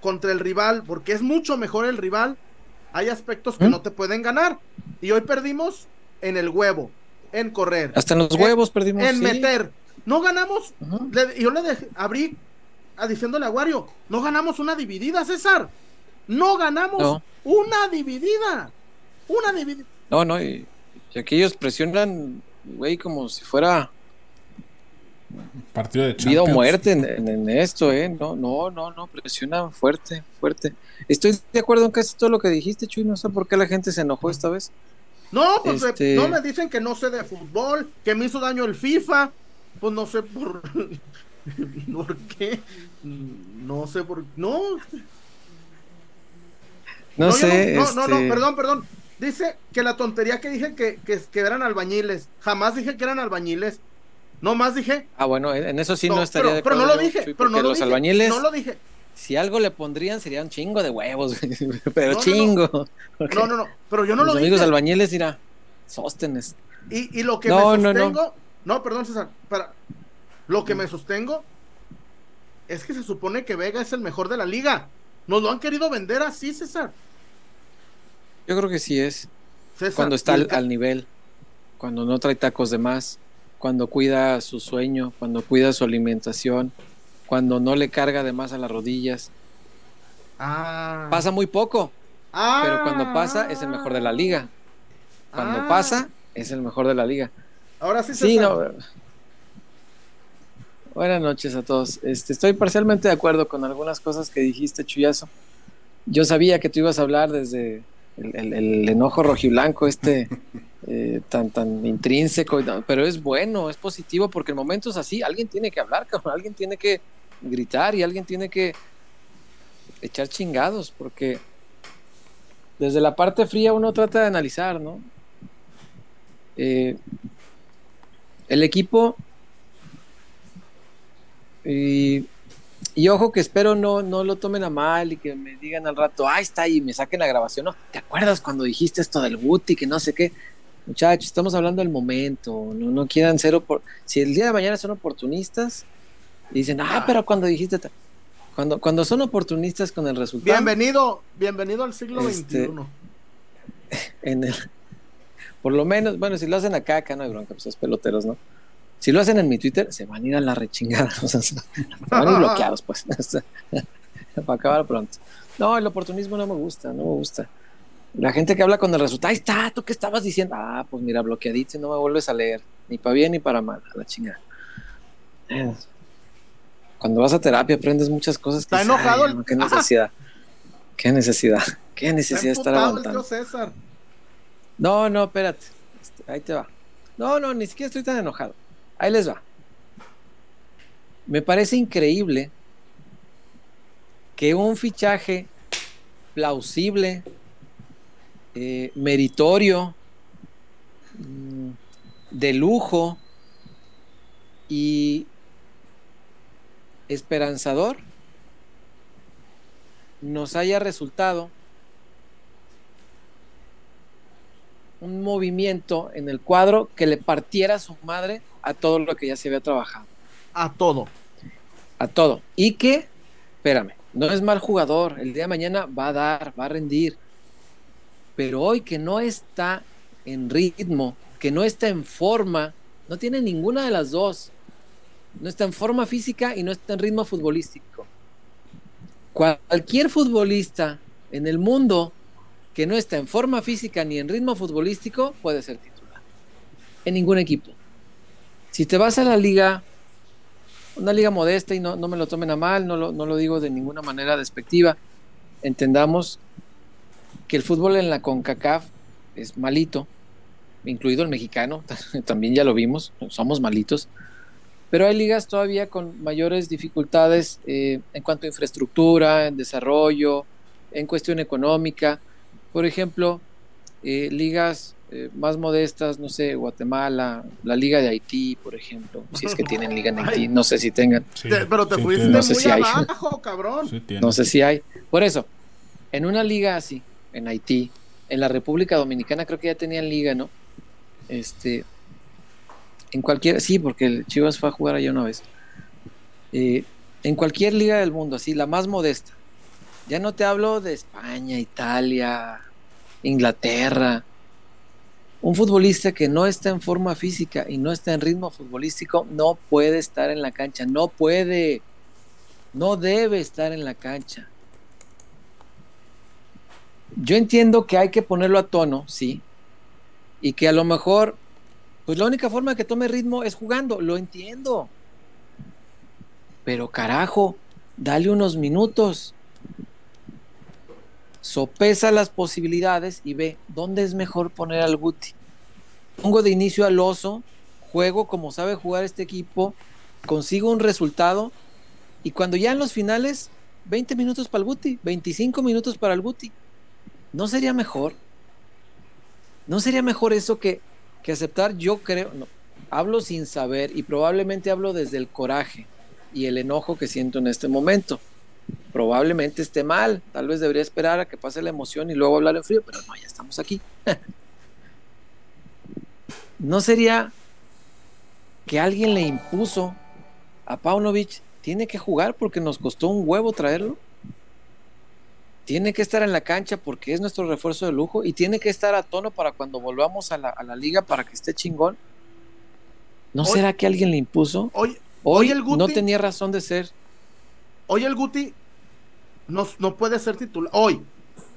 contra el rival, porque es mucho mejor el rival, hay aspectos que ¿Mm? no te pueden ganar. Y hoy perdimos en el huevo, en correr, Hasta en los En- huevos perdimos. en sí. meter. No ganamos. Le- yo le dejé, abrí a diciéndole a Wario, no ganamos una dividida, César. No ganamos No. una dividida. Una dividida. No, no, y, y aquí ellos presionan, güey, como si fuera Partido de vida o Champions. muerte en, en- en esto, ¿eh? No, no, no, no, presionan fuerte, fuerte. Estoy de acuerdo en casi todo lo que dijiste, Chuy, no sé por qué la gente se enojó esta vez. No, pues eh, Este- no me dicen que no sé de fútbol, que me hizo daño el FIFA. Pues no sé por, por qué. No sé por no. No, yo sé, No, no, no, este, perdón, perdón. Dice que la tontería que dije que, que, que eran albañiles. Jamás dije que eran albañiles. No más dije. Ah, bueno, en eso sí no, no, estaría pero, de pero acuerdo. no lo dije. Pero no lo los dije. albañiles, No lo dije. Si algo le pondrían, sería un chingo de huevos, pero No, no, no. chingo. No, no, no. Pero yo no los lo amigos dije. albañiles, dirá, sóstenes. Y, y lo que me sostengo, no, perdón, César, para, lo que me sostengo es que se supone que Vega es el mejor de la liga. Nos lo han querido vender así, César. Yo creo que sí es. César, cuando está al, al nivel, cuando no trae tacos de más, cuando cuida su sueño, cuando cuida su alimentación, cuando no le carga de más a las rodillas. Ah. Pasa muy poco, Ah. pero cuando pasa es el mejor de la liga. Cuando Ah. pasa es el mejor de la liga. Ahora sí, César. Sí, no. Buenas noches a todos. Este, estoy parcialmente de acuerdo con algunas cosas que dijiste, Chuyazo. Yo sabía que tú ibas a hablar desde el, el- el enojo rojiblanco, este eh, tan, tan intrínseco, pero es bueno, es positivo, porque en momentos así alguien tiene que hablar, cabrón, alguien tiene que gritar y alguien tiene que echar chingados, porque desde la parte fría uno trata de analizar, ¿no? Eh, el equipo y, ojo que espero no, no lo tomen a mal y que me digan al rato, ah, está ahí, y me saquen la grabación. No, ¿te acuerdas cuando dijiste esto del Guti, que no sé qué? Muchachos, estamos hablando del momento, no, no quieran ser si el día de mañana son oportunistas y dicen, ah, pero cuando dijiste, ta-". Cuando, cuando son oportunistas con el resultado. Bienvenido, bienvenido al siglo Este, XXI. en el, por lo menos, bueno, si lo hacen acá, acá no hay bronca, pues esos peloteros, ¿no? Si lo hacen en mi Twitter, se van a ir a la rechingada, o sea, se van a ir bloqueados, pues, para acabar pronto. No, el oportunismo no me gusta, no me gusta. La gente que habla con el resultado, ahí está, ¿tú qué estabas diciendo? Ah, pues mira, bloqueadito y no me vuelves a leer, ni para bien ni para mal, a la chingada. Cuando vas a terapia aprendes muchas cosas. que ¿Está dices, enojado "Ay, el- qué necesidad, qué necesidad, qué necesidad estar aguantando. César. No, no, espérate. Este, ahí te va. No, no, ni siquiera estoy tan enojado. Ahí les va. Me parece increíble que un fichaje plausible, eh, meritorio, mm, de lujo y esperanzador nos haya resultado un movimiento en el cuadro que le partiera su madre a todo lo que ya se había trabajado, A todo. a todo. Y que, espérame, no es mal jugador, el día de mañana va a dar, va a rendir. Pero hoy que no está en ritmo, que no está en forma, no tiene ninguna de las dos. No está en forma física y no está en ritmo futbolístico. Cualquier futbolista en el mundo que no está en forma física ni en ritmo futbolístico puede ser titular. En ningún equipo. Si te vas a la liga, una liga modesta y no, no me lo tomen a mal, no lo, no lo digo de ninguna manera despectiva, entendamos que el fútbol en la CONCACAF es malito, incluido el mexicano, también ya lo vimos, somos malitos, pero hay ligas todavía con mayores dificultades eh, en cuanto a infraestructura, en desarrollo, en cuestión económica. Por ejemplo, eh, ligas eh, más modestas, no sé, Guatemala, la Liga de Haití, por ejemplo, si es que tienen liga en Haití, no sé si tengan, Sí, Te- pero te sí fuiste. No sé muy si hay. abajo, cabrón. Sí no sé si hay. Por eso, en una liga así, en Haití, en la República Dominicana creo que ya tenían liga, ¿no? Este, en cualquier, sí, porque el Chivas fue a jugar allá una vez. Eh, en cualquier liga del mundo, así, la más modesta. Ya no te hablo de España, Italia, Inglaterra. Un futbolista que no está en forma física y no está en ritmo futbolístico no puede estar en la cancha, no puede, no debe estar en la cancha. Yo entiendo que hay que ponerlo a tono, sí, y que a lo mejor, pues la única forma que tome ritmo es jugando, lo entiendo. Pero carajo, dale unos minutos. Sopesa las posibilidades y ve dónde es mejor poner al Guti. Pongo de inicio al oso, juego como sabe jugar este equipo, consigo un resultado y cuando ya en los finales, 20 minutos para el Guti, 25 minutos para el Guti. ¿No sería mejor? ¿No sería mejor eso que, que aceptar? Yo creo, no, hablo sin saber y probablemente hablo desde el coraje y el enojo que siento en este momento. Probablemente esté mal, tal vez debería esperar a que pase la emoción y luego hablar en frío, pero no, ya estamos aquí. ¿No sería que alguien le impuso a Paunovic, tiene que jugar porque nos costó un huevo traerlo? Tiene que estar en la cancha porque es nuestro refuerzo de lujo y tiene que estar a tono para cuando volvamos a la, a la liga para que esté chingón. ¿No Hoy- será que alguien le impuso? Hoy, Hoy hoy el Guti- no tenía razón de ser. hoy el Guti no, no puede ser titular. Hoy.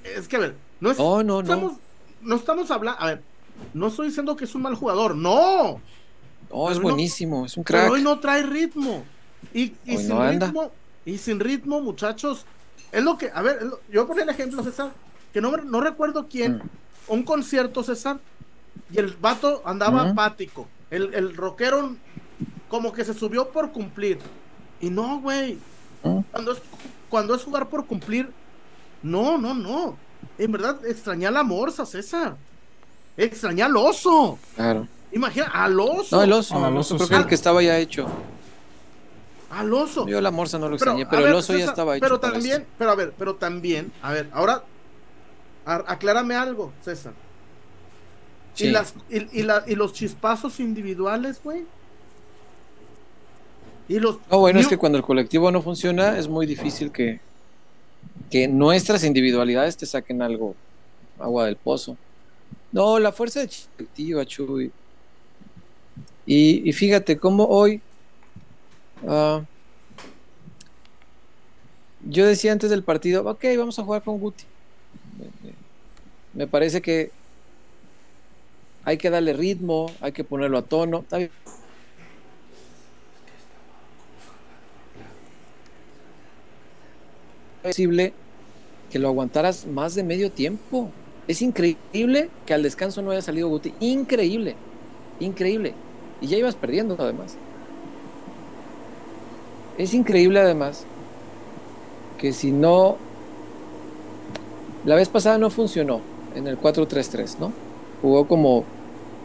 Es que, a ver, no, es- Oh, no, no. estamos, no estamos hablando. A ver, no estoy diciendo que es un mal jugador. No. Oh, es pero no- buenísimo, es un Pero crack. hoy no trae ritmo. Y, sin no ritmo, y sin ritmo, muchachos. Es lo que, a ver, es lo- yo ponía el ejemplo, César, que no, me- no recuerdo quién, Mm. un concierto, César, y el vato andaba Ujú. apático. El, el rockero como que se subió por cumplir. Y no, güey. Mm. Cuando es, cuando es jugar por cumplir, no, no, no. En verdad, extrañé a la morsa, César. Extrañé al oso. Claro. Imagina, al oso. No, el oso. Ah, el oso oso creo sí. que el que estaba ya hecho. Al oso. Yo la morsa no lo extrañé, pero, ver, el oso ya estaba hecho. Pero también, pero a ver, pero también, a ver, ahora a- aclárame algo, César. Sí. Y las y, y la- y los chispazos individuales, güey. Y los No, bueno, es que cuando el colectivo no funciona es muy difícil que, que nuestras individualidades te saquen algo, agua del pozo. No, la fuerza de colectiva, Chuy. Y, y fíjate cómo hoy, ah, yo decía antes del partido, ok, vamos a jugar con Guti. Me parece que hay que darle ritmo, hay que ponerlo a tono. Está bien. posible que lo aguantaras más de medio tiempo. Es increíble que al descanso no haya salido Guti. Increíble, increíble. Y ya ibas perdiendo además. Es increíble además que si no... La vez pasada no funcionó en el 4-3-3, ¿no? Jugó como,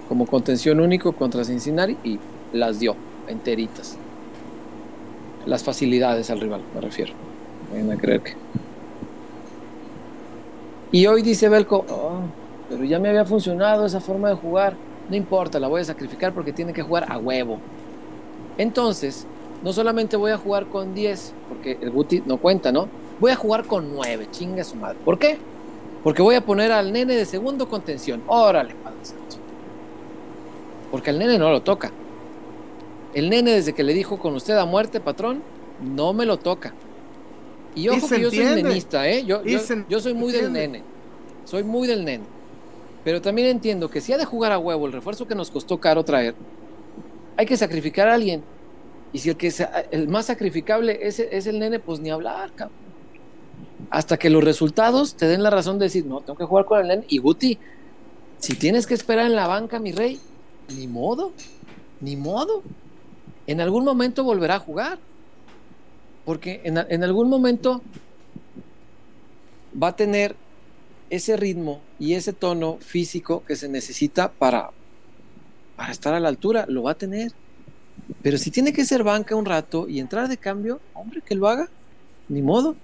como contención único contra Cincinnati y las dio enteritas. Las facilidades al rival, me refiero. Vayan a creer que. Y hoy dice Belco, "Oh, pero ya me había funcionado esa forma de jugar. No importa, la voy a sacrificar porque tiene que jugar a huevo. Entonces, no solamente voy a jugar con 10, porque el Guti no cuenta, ¿no? Voy a jugar con 9, chinga su madre. ¿Por qué? Porque voy a poner al nene de segundo contención. Órale, padre santo. Porque al nene no lo toca. El nene, desde que le dijo con usted a muerte, patrón, no me lo toca. Y ojo que yo soy nenista, ¿eh? Yo, yo, soy muy del nene. Soy muy del nene. Pero también entiendo que si ha de jugar a huevo el refuerzo que nos costó caro traer, hay que sacrificar a alguien. Y si el que sa- el más sacrificable es, es el nene, pues ni hablar, cabrón. Hasta que los resultados te den la razón de decir, no, tengo que jugar con el nene. Y Guti, si tienes que esperar en la banca, mi rey, ni modo, ni modo. En algún momento volverá a jugar. Porque en, en algún momento va a tener ese ritmo y ese tono físico que se necesita para, para estar a la altura. Lo va a tener. Pero si tiene que ser banca un rato y entrar de cambio, hombre, que lo haga. Ni modo.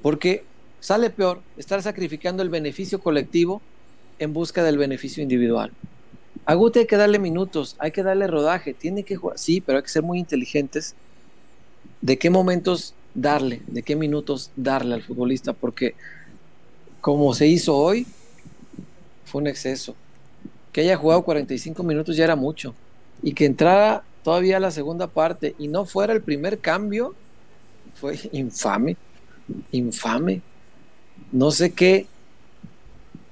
Porque sale peor estar sacrificando el beneficio colectivo en busca del beneficio individual. A Guti hay que darle minutos, hay que darle rodaje, tiene que jugar, sí, pero hay que ser muy inteligentes de qué momentos darle, de qué minutos darle al futbolista, porque como se hizo hoy, fue un exceso. Que haya jugado 45 minutos ya era mucho. Y que entrara todavía la segunda parte y no fuera el primer cambio, fue infame, infame. No sé qué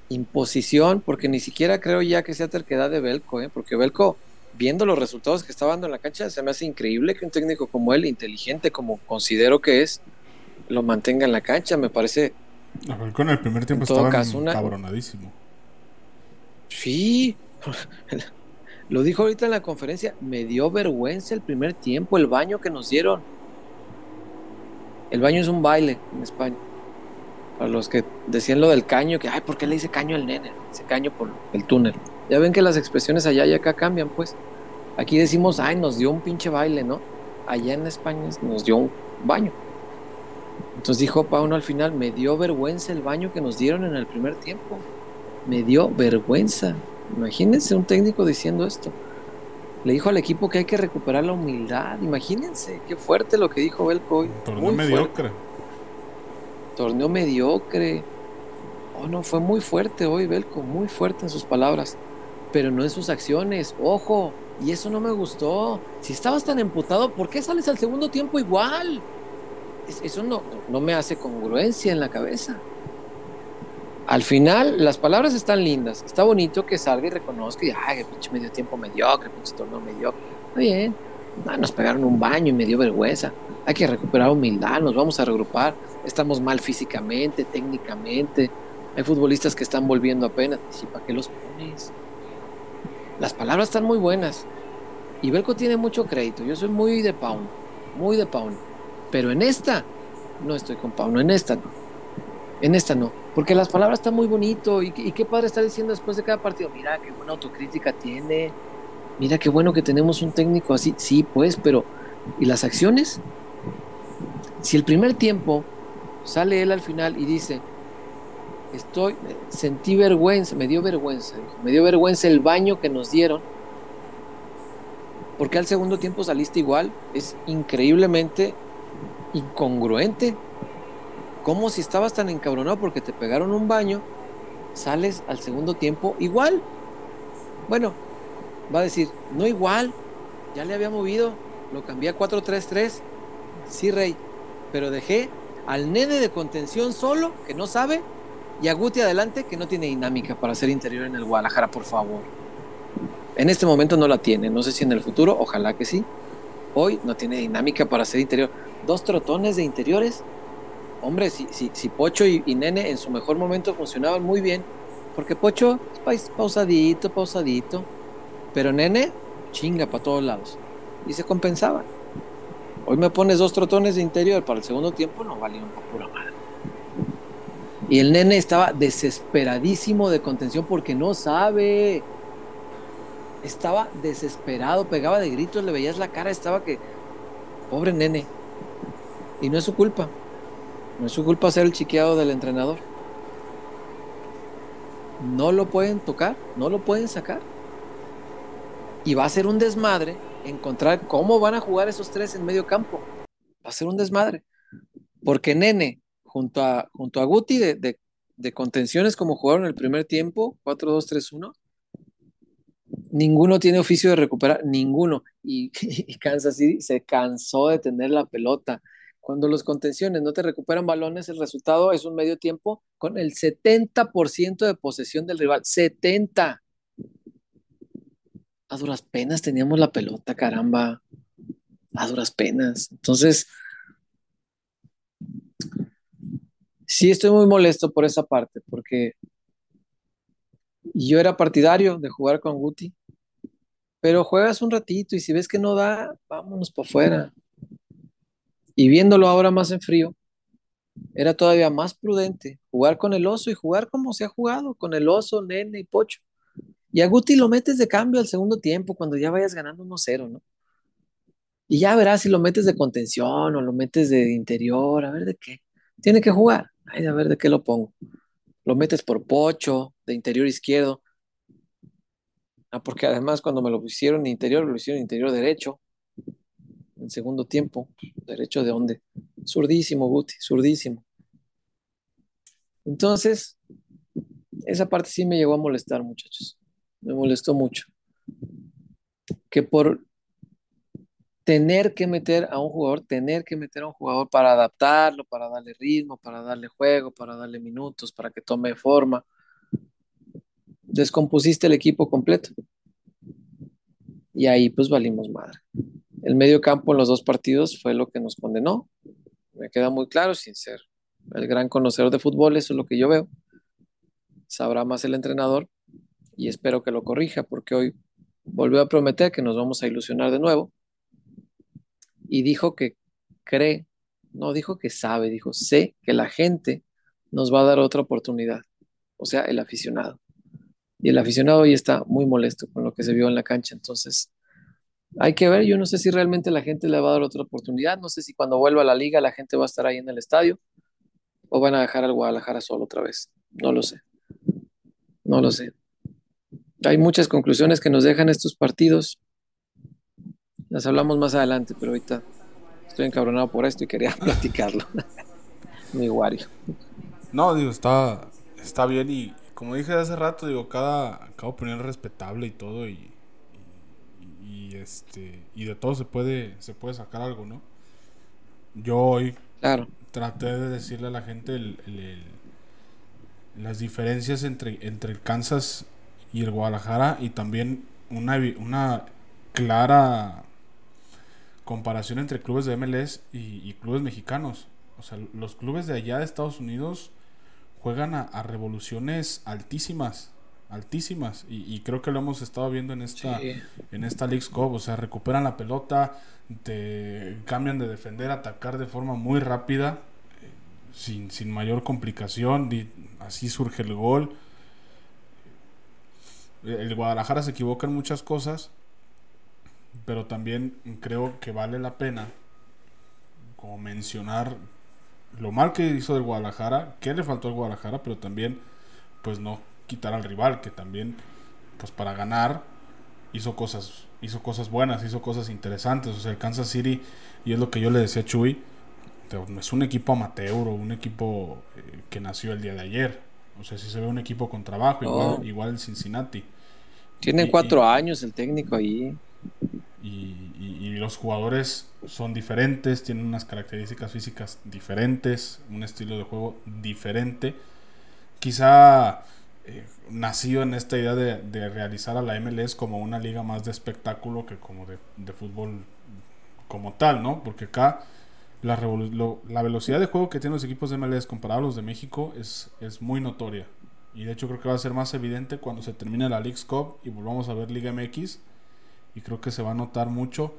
imposición, porque ni siquiera creo ya que sea terquedad de Belco, ¿eh? porque Belco, viendo los resultados que estaba dando en la cancha, se me hace increíble que un técnico como él, inteligente como considero que es, lo mantenga en la cancha. Me parece, A ver, con el primer tiempo En estaba una- cabronadísimo. sí, lo dijo ahorita en la conferencia, me dio vergüenza el primer tiempo, el baño que nos dieron. El baño es un baile en España. Para los que decían lo del caño, que, ay, ¿por qué le dice caño al nene? Dice caño por el túnel. Ya ven que las expresiones allá y acá cambian, pues. Aquí decimos, ay, nos dio un pinche baile, ¿no? Allá en España es, nos dio un baño. Entonces dijo Pauno al final, me dio vergüenza el baño que nos dieron en el primer tiempo. Me dio vergüenza. Imagínense un técnico diciendo esto. Le dijo al equipo que hay que recuperar la humildad. Imagínense, qué fuerte lo que dijo Belco hoy. Torneo Muy fuerte mediocre. torneo mediocre. Oh, no, fue muy fuerte hoy, Belco, muy fuerte en sus palabras, pero no en sus acciones. Ojo, y eso no me gustó. Si estabas tan emputado, ¿por qué sales al segundo tiempo igual? Es- eso no, no me hace congruencia en la cabeza. Al final, las palabras están lindas. Está bonito que salga y reconozca y, ay, pinche medio tiempo mediocre, pinche torneo mediocre. Está bien. Ah, nos pegaron un baño y me dio vergüenza. Hay que recuperar humildad, nos vamos a regrupar. Estamos mal físicamente, técnicamente. Hay futbolistas que están volviendo apenas. ¿Y para qué los pones? Las palabras están muy buenas. Y Belco tiene mucho crédito. Yo soy muy de Pauno, muy de Pauno. Pero en esta, no estoy con Pauno. En esta no. En esta no. Porque las palabras están muy bonito. Y, qué- y qué padre estar diciendo después de cada partido. Mira qué buena autocrítica tiene. Mira qué bueno que tenemos un técnico así. Sí, pues, pero. ¿Y las acciones? Si el primer tiempo sale él al final y dice, estoy, sentí vergüenza, me dio vergüenza, me dio vergüenza el baño que nos dieron. ¿Por qué al segundo tiempo saliste igual? Es increíblemente incongruente. Como si estabas tan encabronado porque te pegaron un baño, sales al segundo tiempo igual. Bueno, va a decir, no igual, ya le había movido, lo cambié a 4-3-3. Sí, Rey, pero dejé al nene de contención solo, que no sabe, y a Guti adelante, que no tiene dinámica para ser interior en el Guadalajara, por favor. En este momento no la tiene, no sé si en el futuro, ojalá que sí. Hoy no tiene dinámica para ser interior. Dos trotones de interiores. Hombre, si, si, si Pocho y, Nene en su mejor momento funcionaban muy bien, porque Pocho es pausadito, pausadito, pero Nene chinga para todos lados y se compensaba. Hoy me pones dos trotones de interior para el segundo tiempo, no valía un pura madre. Y el nene estaba desesperadísimo de contención porque no sabe. Estaba desesperado, pegaba de gritos, le veías la cara, estaba que. Pobre nene. Y no es su culpa. No es su culpa ser el chiqueado del entrenador. No lo pueden tocar, no lo pueden sacar. Y va a ser un desmadre encontrar cómo van a jugar esos tres en medio campo. Va a ser un desmadre. Porque Nene, junto a, junto a Guti de, de, contenciones como jugaron el primer tiempo, 4-2-3-1, ninguno tiene oficio de recuperar, ninguno. Y, y, Kansas se cansó de tener la pelota. Cuando los contenciones no te recuperan balones, el resultado es un medio tiempo con el 70% de posesión del rival. 70. A duras penas teníamos la pelota, caramba. A duras penas. Entonces, sí estoy muy molesto por esa parte, porque yo era partidario de jugar con Guti, pero juegas un ratito y si ves que no da, vámonos para afuera. Y viéndolo ahora más en frío, era todavía más prudente jugar con el oso y jugar como se ha jugado, con el oso, nene y pocho. Y a Guti lo metes de cambio al segundo tiempo, cuando ya vayas ganando 1-0, ¿no? Y ya verás si lo metes de contención o lo metes de interior, a ver de qué. Tiene que jugar. Ay, a ver de qué lo pongo. Lo metes por pocho, de interior izquierdo. Ah, porque además cuando me lo pusieron interior, lo hicieron interior derecho. En segundo tiempo. ¿Derecho de dónde? Zurdísimo, Guti, zurdísimo. Entonces, esa parte sí me llegó a molestar, muchachos. Me molestó mucho. Que por tener que meter a un jugador, tener que meter a un jugador para adaptarlo, para darle ritmo, para darle juego, para darle minutos, para que tome forma. Descompusiste el equipo completo. Y ahí pues valimos madre. El medio campo en los dos partidos fue lo que nos condenó. Me queda muy claro, sin ser el gran conocedor de fútbol, eso es lo que yo veo. Sabrá más el entrenador y espero que lo corrija porque hoy volvió a prometer que nos vamos a ilusionar de nuevo y dijo que cree, no dijo que sabe, dijo sé que la gente nos va a dar otra oportunidad, o sea, el aficionado. Y el aficionado hoy está muy molesto con lo que se vio en la cancha, entonces hay que ver, yo no sé si realmente la gente le va a dar otra oportunidad, no sé si cuando vuelva a la liga la gente va a estar ahí en el estadio o van a dejar al Guadalajara solo otra vez, no lo sé, no lo sé. Hay muchas conclusiones que nos dejan estos partidos, las hablamos más adelante, pero ahorita estoy encabronado por esto y quería platicarlo. Mi Wario. No, digo, está, está bien y como dije hace rato, digo, cada, cada opinión es respetable y todo y, y, este y de todo se puede se puede sacar algo, ¿no? Yo hoy claro. traté de decirle a la gente el, el, el, las diferencias entre, entre el Kansas y el Guadalajara y también una, una clara comparación entre clubes de MLS y, y, clubes mexicanos. O sea, los clubes de allá de Estados Unidos juegan a, a revoluciones altísimas, altísimas. Y, y, creo que lo hemos estado viendo en esta, sí. en esta League's Cup. O sea, recuperan la pelota, te cambian de defender, atacar de forma muy rápida, sin, sin mayor complicación. Así surge el gol. El Guadalajara se equivoca en muchas cosas pero también creo que vale la pena como mencionar lo mal que hizo del Guadalajara, que le faltó al Guadalajara, pero también pues no quitar al rival, que también pues para ganar hizo cosas, hizo cosas buenas, hizo cosas interesantes. O sea, el Kansas City, y es lo que yo le decía a Chuy, es un equipo amateur o un equipo eh, que nació el día de ayer. O sea, si se ve un equipo con trabajo, igual, igual el Cincinnati. Tiene cuatro años el técnico ahí. Y, los jugadores son diferentes, tienen unas características físicas diferentes, un estilo de juego diferente. Quizá eh, nacido en esta idea de, realizar a la MLS como una liga más de espectáculo que como de, de fútbol como tal, ¿no? Porque acá la, la, velocidad de juego que tienen los equipos de MLS comparado a los de México es, es muy notoria. Y de hecho creo que va a ser más evidente cuando se termine la League's Cup y volvamos a ver Liga MX. Y creo que se va a notar mucho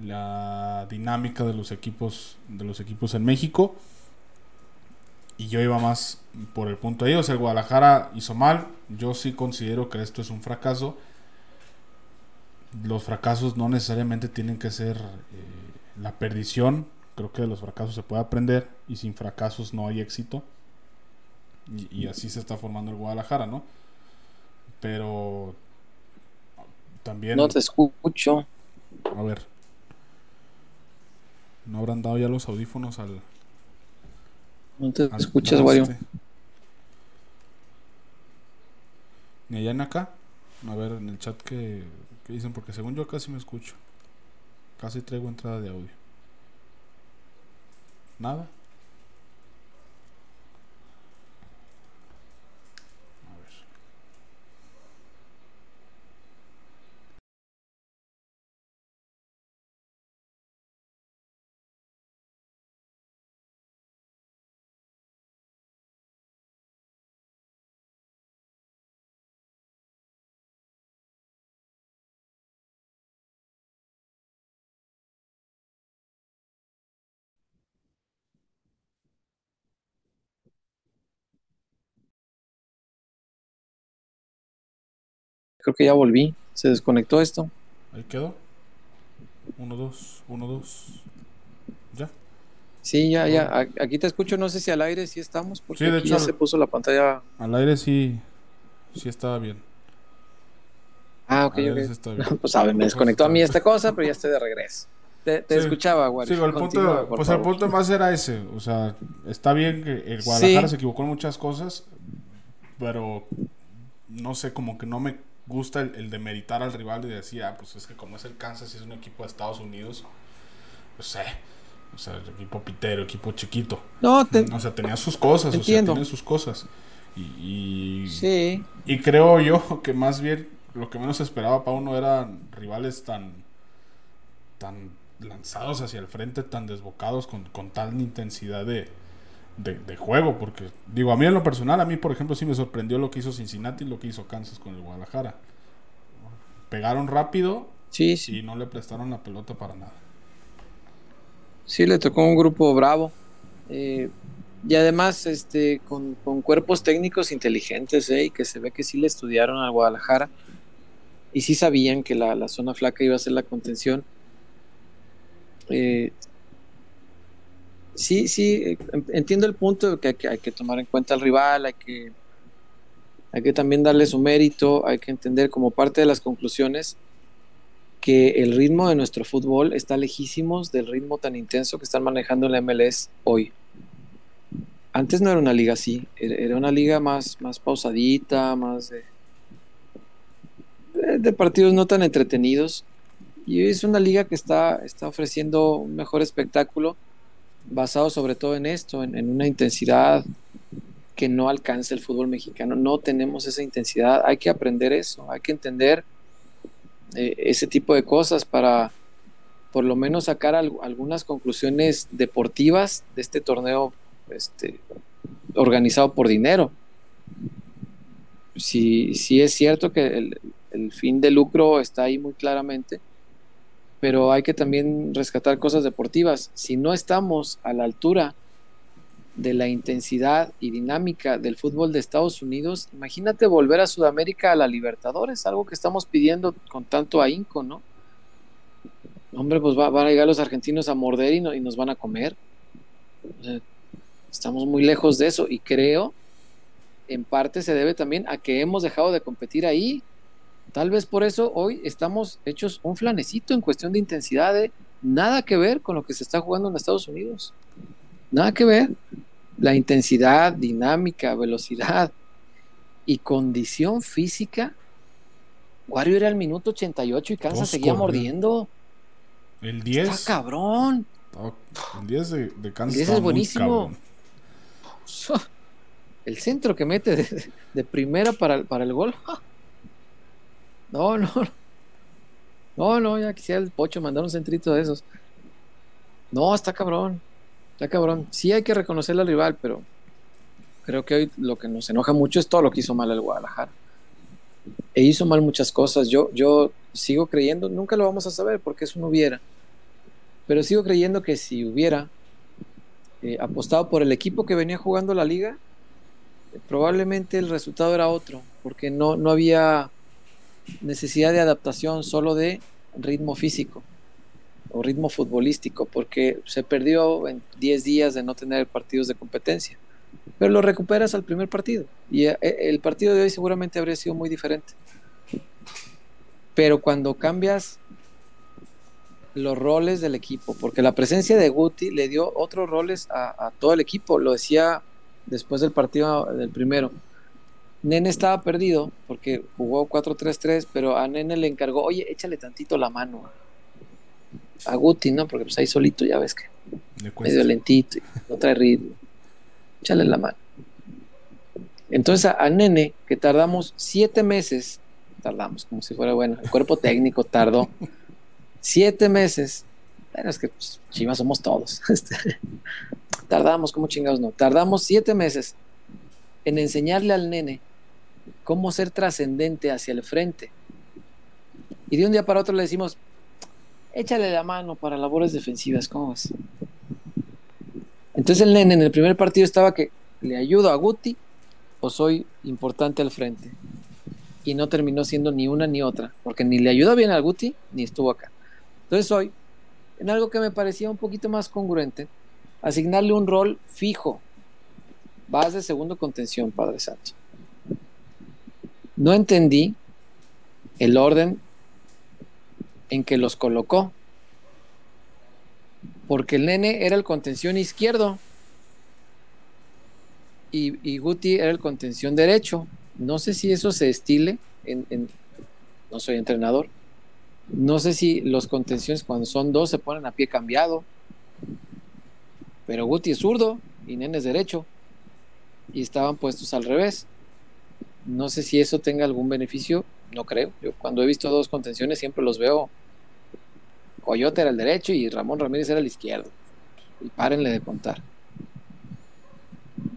la dinámica de los equipos de los equipos en México. Y yo iba más por el punto de ellos. El Guadalajara hizo mal. Yo sí considero que esto es un fracaso. Los fracasos no necesariamente tienen que ser eh, la perdición Creo que de los fracasos se puede aprender y sin fracasos no hay éxito. Y, así se está formando el Guadalajara, ¿no? Pero también... No te escucho. A ver. ¿No habrán dado ya los audífonos al... No te escuchas, Wario. Ni allá en acá. A ver en el chat que, que dicen, porque según yo casi me escucho. Casi traigo entrada de audio. Nada. A ver. Creo que ya volví. Se desconectó esto. Ahí quedó. Uno, dos, uno, dos. ¿Ya? Sí, ya, ya. Aquí te escucho, no sé si al aire sí estamos, porque aquí ya se puso la pantalla. Al aire sí, sí estaba bien. Ah, ok, ok. pues sabe, me desconectó a mí esta cosa, pero ya estoy de regreso. Te, escuchaba, güey. Sí, el punto, pues el punto más era ese. O sea, está bien que el Guadalajara se equivocó en muchas cosas, pero no sé, como que no me gusta el, el demeritar al rival y decir, ah, pues es que como es el Kansas y es un equipo de Estados Unidos, pues sé, o sea, el equipo pitero, equipo chiquito. No, o sea, tenía sus cosas, o sea, tiene sus cosas. Y, sí. y creo yo que más bien lo que menos esperaba para uno eran rivales tan, tan lanzados hacia el frente, tan desbocados, con, con tal intensidad de, de, juego, porque digo, a mí en lo personal, a mí por ejemplo sí me sorprendió lo que hizo Cincinnati y lo que hizo Kansas con el Guadalajara. Pegaron rápido sí, y no le prestaron la pelota para nada. Sí, le tocó un grupo bravo. Eh, y además este, con, cuerpos técnicos inteligentes, eh, y que se ve que sí le estudiaron al Guadalajara y sí sabían que la, la zona flaca iba a ser la contención. Eh, sí, sí, entiendo el punto de que hay, que tomar en cuenta al rival, hay que, hay que también darle su mérito, hay que entender como parte de las conclusiones que el ritmo de nuestro fútbol está lejísimos del ritmo tan intenso que están manejando en la MLS hoy. Antes no era una liga así, era una liga más, más pausadita, más de, de partidos no tan entretenidos. Y es una liga que está, está ofreciendo un mejor espectáculo basado sobre todo en esto, en, una intensidad que no alcanza el fútbol mexicano. No tenemos esa intensidad, hay que aprender eso, hay que entender eh, ese tipo de cosas para por lo menos sacar algunas conclusiones deportivas de este torneo este, organizado por dinero. Si, es cierto que el fin de lucro está ahí muy claramente, pero hay que también rescatar cosas deportivas. Si no estamos a la altura de la intensidad y dinámica del fútbol de Estados Unidos, imagínate volver a Sudamérica a la Libertadores, algo que estamos pidiendo con tanto ahínco, ¿no? Hombre, pues va, van a llegar los argentinos a morder y, y nos van a comer. estamos muy lejos de eso y creo, en parte se debe también a que hemos dejado de competir ahí Tal vez por eso hoy estamos hechos un flanecito en cuestión de intensidad, de nada que ver con lo que se está jugando en Estados Unidos. Nada que ver. La intensidad, dinámica, velocidad y condición física. Wario era el minuto 88 y Kansas seguía mordiendo. El 10. Está cabrón. Oh, El 10 de, de Kansas El 10 estaba es buenísimo. El centro que mete de, de primera para, para el gol. No, no. No, no, ya quisiera el pocho mandar un centrito de esos. No, está cabrón. Está cabrón. Sí hay que reconocerle al rival, pero creo que hoy lo que nos enoja mucho es todo lo que hizo mal el Guadalajara. E hizo mal muchas cosas. Yo, yo sigo creyendo, nunca lo vamos a saber porque eso no hubiera. Pero sigo creyendo que si hubiera eh, apostado por el equipo que venía jugando la liga, eh, probablemente el resultado era otro, porque no, no había necesidad de adaptación, solo de ritmo físico o ritmo futbolístico, porque se perdió en 10 días de no tener partidos de competencia. Pero lo recuperas al primer partido y eh, el partido de hoy seguramente habría sido muy diferente. Pero cuando cambias los roles del equipo, porque la presencia de Guti le dio otros roles a, a todo el equipo, lo decía después del partido del primero. Nene estaba perdido porque jugó 4-3-3, pero a Nene le encargó, oye, échale tantito la mano a, Guti, ¿no? Porque pues ahí solito ya ves que Le medio lentito, no trae ritmo. Échale la mano. Entonces a, a Nene, que tardamos siete meses, tardamos como si fuera bueno, el cuerpo técnico tardó siete meses. Bueno, es que pues, chivas somos todos. Este, tardamos, como chingados no, tardamos siete meses en enseñarle al nene cómo ser trascendente hacia el frente. Y de un día para otro le decimos, échale la mano para labores defensivas, ¿cómo ves? Entonces el nene en el primer partido estaba que le ayudo a Guti o soy importante al frente. Y no terminó siendo ni una ni otra, porque ni le ayudó bien al Guti ni estuvo acá. Entonces hoy, en algo que me parecía un poquito más congruente, asignarle un rol fijo. Vas de segundo contención, Padre Santo. No entendí el orden en que los colocó porque el nene era el contención izquierdo y, y Guti era el contención derecho. No sé si eso se estile, en, no soy entrenador, no sé si los contenciones cuando son dos se ponen a pie cambiado, pero Guti es zurdo y nene es derecho y estaban puestos al revés. No sé si eso tenga algún beneficio, no creo. Yo cuando he visto dos contenciones siempre los veo Coyote era el derecho y Ramón Ramírez era el izquierdo. Y párenle de contar.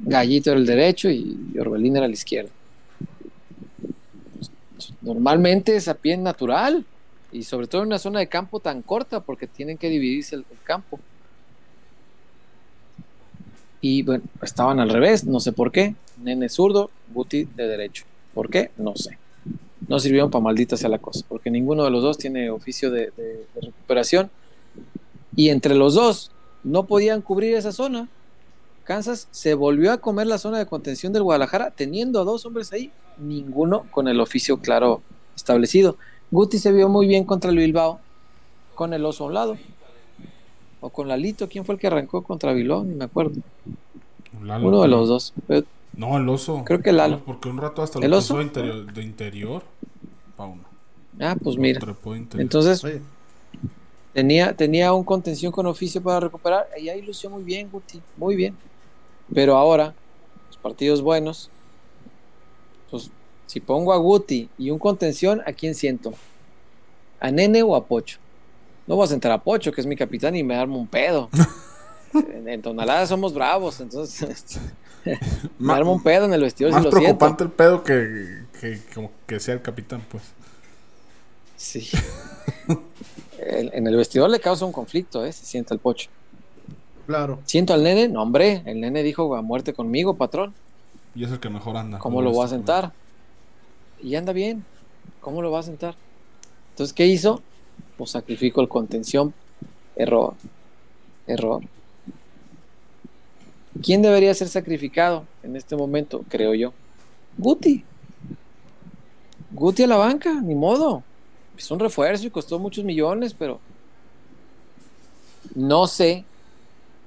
Gallito era el derecho y Orbelín era el izquierdo. Normalmente es a pie natural y sobre todo en una zona de campo tan corta porque tienen que dividirse el, el campo. Y bueno, estaban al revés, no sé por qué. Nene zurdo, Guti de derecho. ¿Por qué? No sé no sirvieron para maldita sea la cosa, porque ninguno de los dos tiene oficio de, recuperación. Y entre los dos no podían cubrir esa zona. Kansas se volvió a comer la zona de contención del Guadalajara, teniendo a dos hombres ahí, ninguno con el oficio claro establecido. Guti se vio muy bien contra el Bilbao, con el oso a un lado. O con Lalito, ¿quién fue el que arrancó contra Bilbao? Ni me acuerdo. Lalo, Uno de los dos. Pero No, el oso. Creo que Lalo. Porque un rato hasta ¿El lo oso? puso interior, de interior. Pauno. Ah, pues Lo mira. de. Entonces, Oye, Tenía, tenía un contención con oficio para recuperar y ahí lució muy bien, Guti, muy bien. Pero ahora, los partidos buenos, pues si pongo a Guti y un contención, ¿a quién siento? ¿A Nene o a Pocho? No voy a sentar a Pocho, que es mi capitán, y me armo un pedo. en, en Tonalá somos bravos, entonces me armo un pedo en el vestidor Más si lo siento. preocupante el pedo que, que, como que sea el capitán, pues. Sí. En- en el vestidor le causa un conflicto, ¿eh? Se sienta el Pocho. claro. Siento al nene, no hombre, el nene dijo a muerte conmigo, patrón. Y es el que mejor anda. ¿Cómo lo voy a Este, sentar? Y anda bien. ¿Cómo lo va a sentar? Entonces, ¿qué hizo? Pues sacrifico el contención. Error. Error. ¿Quién debería ser sacrificado en este momento? Creo yo. Guti. Guti a la banca, ni modo. Es un refuerzo y costó muchos millones, pero no sé,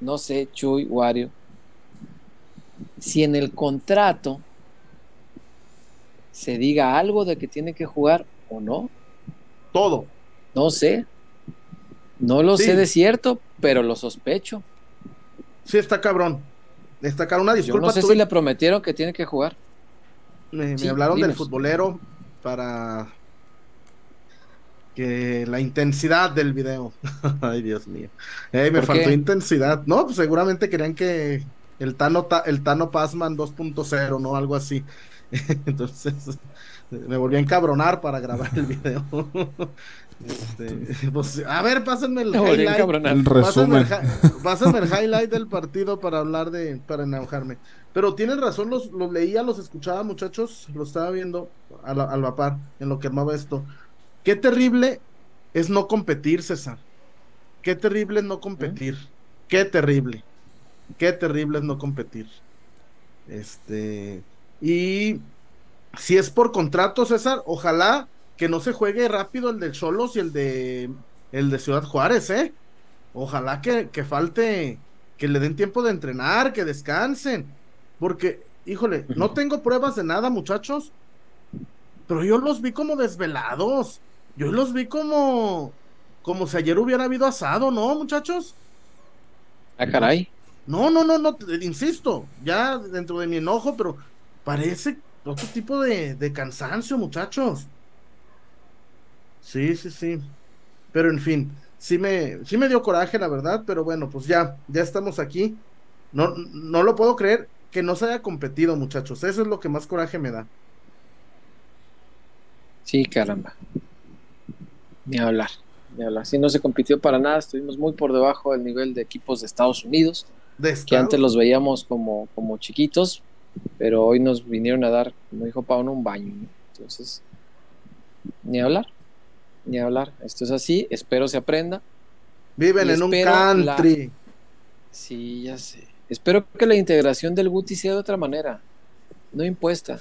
no sé, Chuy, Wario, si en el contrato se diga algo de que tiene que jugar o no. Todo. No sé. No lo Sí. sé de cierto, pero lo sospecho. Sí, está cabrón. Está cabrón. Una Yo disculpa. no sé tuve- si le prometieron que tiene que jugar. Me, hablaron del futbolero para que la intensidad del video. Ay, Dios mío. Ey, me ¿Por faltó qué? intensidad. No, pues seguramente querían que el Tano, Ta- el Tano Pazman 2.0, ¿no? Algo así. Entonces, me volví a encabronar para grabar el video. Este, pues, a ver, pásenme el highlight. El resumen. pásame el highlight del partido para hablar de, para enojarme. Pero tienen razón, los, los leía, los escuchaba, muchachos, los estaba viendo a la- al vapar en lo que armaba esto. Qué terrible es no competir, César. Qué terrible es no competir. Qué terrible. Qué terrible es no competir. Este. Y si es por contrato, César, ojalá que no se juegue rápido el del Cholos y el de el de Ciudad Juárez, ¿eh? Ojalá que, que falte, que le den tiempo de entrenar, que descansen. Porque, híjole, no tengo pruebas de nada, muchachos. Pero yo los vi como desvelados. Yo los vi como, como si ayer hubiera habido asado, ¿no, muchachos? Ah, caray. No, no, no, no, insisto, ya dentro de mi enojo, pero parece otro tipo de, de cansancio, muchachos. Sí, sí, sí. Pero en fin, sí me, sí me dio coraje, la verdad, pero bueno, pues ya, ya estamos aquí. No, no lo puedo creer que no se haya competido, muchachos. Eso es lo que más coraje me da. Sí, caramba. Ni hablar. Ni hablar. Sí, no se compitió para nada. Estuvimos muy por debajo del nivel de equipos de Estados Unidos, De que antes los veíamos como, como chiquitos, pero hoy nos vinieron a dar, como dijo Pauno, un baño. ¿no? Entonces, ni hablar. Ni hablar. Esto es así. Espero se aprenda. Viven y en un la- country. Sí, ya sé. Espero que la integración del Guti sea de otra manera, no impuesta.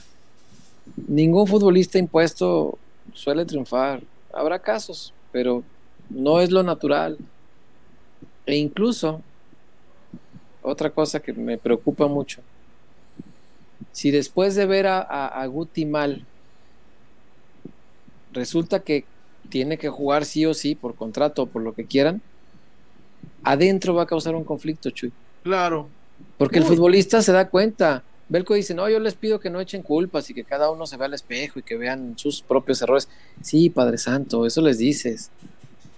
Ningún futbolista impuesto suele triunfar. Habrá casos, pero no es lo natural. E incluso, otra cosa que me preocupa mucho, si después de ver a, a- a Guti mal, resulta que tiene que jugar sí o sí por contrato o por lo que quieran, adentro va a causar un conflicto, Chuy. Claro. Porque el futbolista se da cuenta. Belco dice, no, yo les pido que no echen culpas y que cada uno se vea al espejo y que vean sus propios errores. Sí, Padre Santo, eso les dices.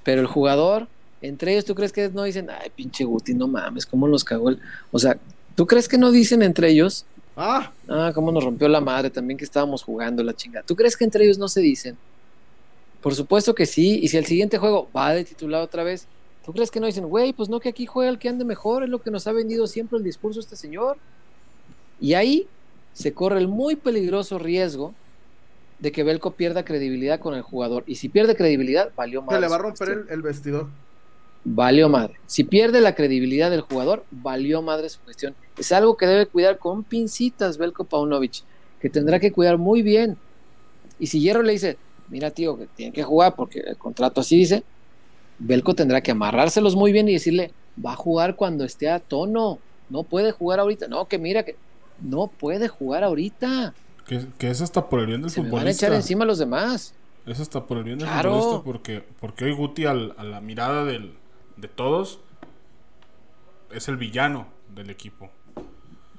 Pero el jugador, entre ellos, ¿tú crees que no dicen, ay, pinche Guti, no mames, cómo nos cagó el... O sea, ¿tú crees que no dicen entre ellos, Ah, ah, cómo nos rompió la madre también que estábamos jugando la chingada? ¿Tú crees que entre ellos no se dicen? Por supuesto que sí, y si el siguiente juego va de titular otra vez, ¿tú crees que no dicen, güey, pues no que aquí juega el que ande mejor, es lo que nos ha vendido siempre el discurso este señor? Y ahí se corre el muy peligroso riesgo de que Belco pierda credibilidad con el jugador. Y si pierde credibilidad, valió madre. se le va a romper el, el vestidor. Valió madre. Si pierde la credibilidad del jugador, valió madre su cuestión. Es algo que debe cuidar con pincitas Belko Paunovic, que tendrá que cuidar muy bien. Y si Hierro le dice, mira tío, que tiene que jugar porque el contrato así dice, Belko tendrá que amarrárselos muy bien y decirle, va a jugar cuando esté a tono, no puede jugar ahorita. No, que mira que no puede jugar ahorita. Que, que es hasta por el bien del Se van a echar encima los demás. Es hasta por el bien del Claro. futbolista porque, porque hoy Guti al- a la mirada del, de todos es el villano del equipo.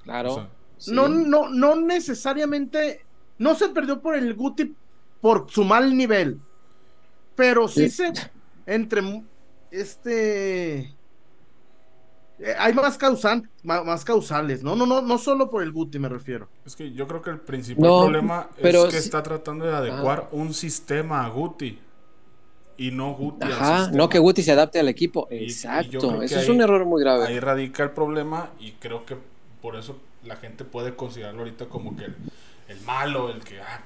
Claro. O sea, sí. No, no, no necesariamente, no se perdió por el Guti por su mal nivel, pero sí Sí. se, entre este, eh, hay más causan, ma- más causales, no, no, no, no solo por el Guti me refiero. Es que yo creo que el principal No, problema pero es que está tratando de adecuar un sistema a Guti y no Guti al Ajá, sistema. no que Guti se adapte al equipo. Y- Exacto. Eso es ahí- un error muy grave. Ahí radica el problema y creo que por eso la gente puede considerarlo ahorita como que el, el malo, el que, ah,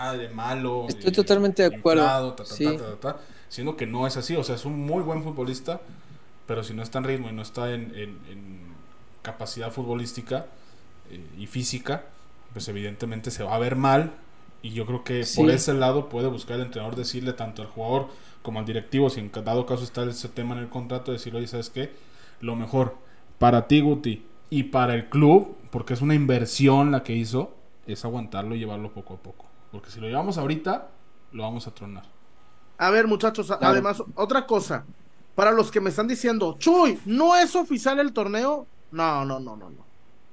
madre, malo. Estoy eh, totalmente de acuerdo, inflado, ta, ta, sí. ta, ta, ta, siendo que no es así, o sea, es un muy buen futbolista, pero si no está en ritmo y no está en, en- en capacidad futbolística eh, y física, pues evidentemente se va a ver mal Y yo creo que Sí. por ese lado puede buscar el entrenador decirle tanto al jugador como al directivo, si en dado caso está ese tema en el contrato, decirle, oye, ¿sabes qué? Lo mejor para ti, Guti, y para el club, porque es una inversión la que hizo, es aguantarlo y llevarlo poco a poco. Porque si lo llevamos ahorita, lo vamos a tronar. A ver, muchachos, Claro. además, otra cosa. Para los que me están diciendo, Chuy, ¿no es oficial el torneo? No, no, no, no, no.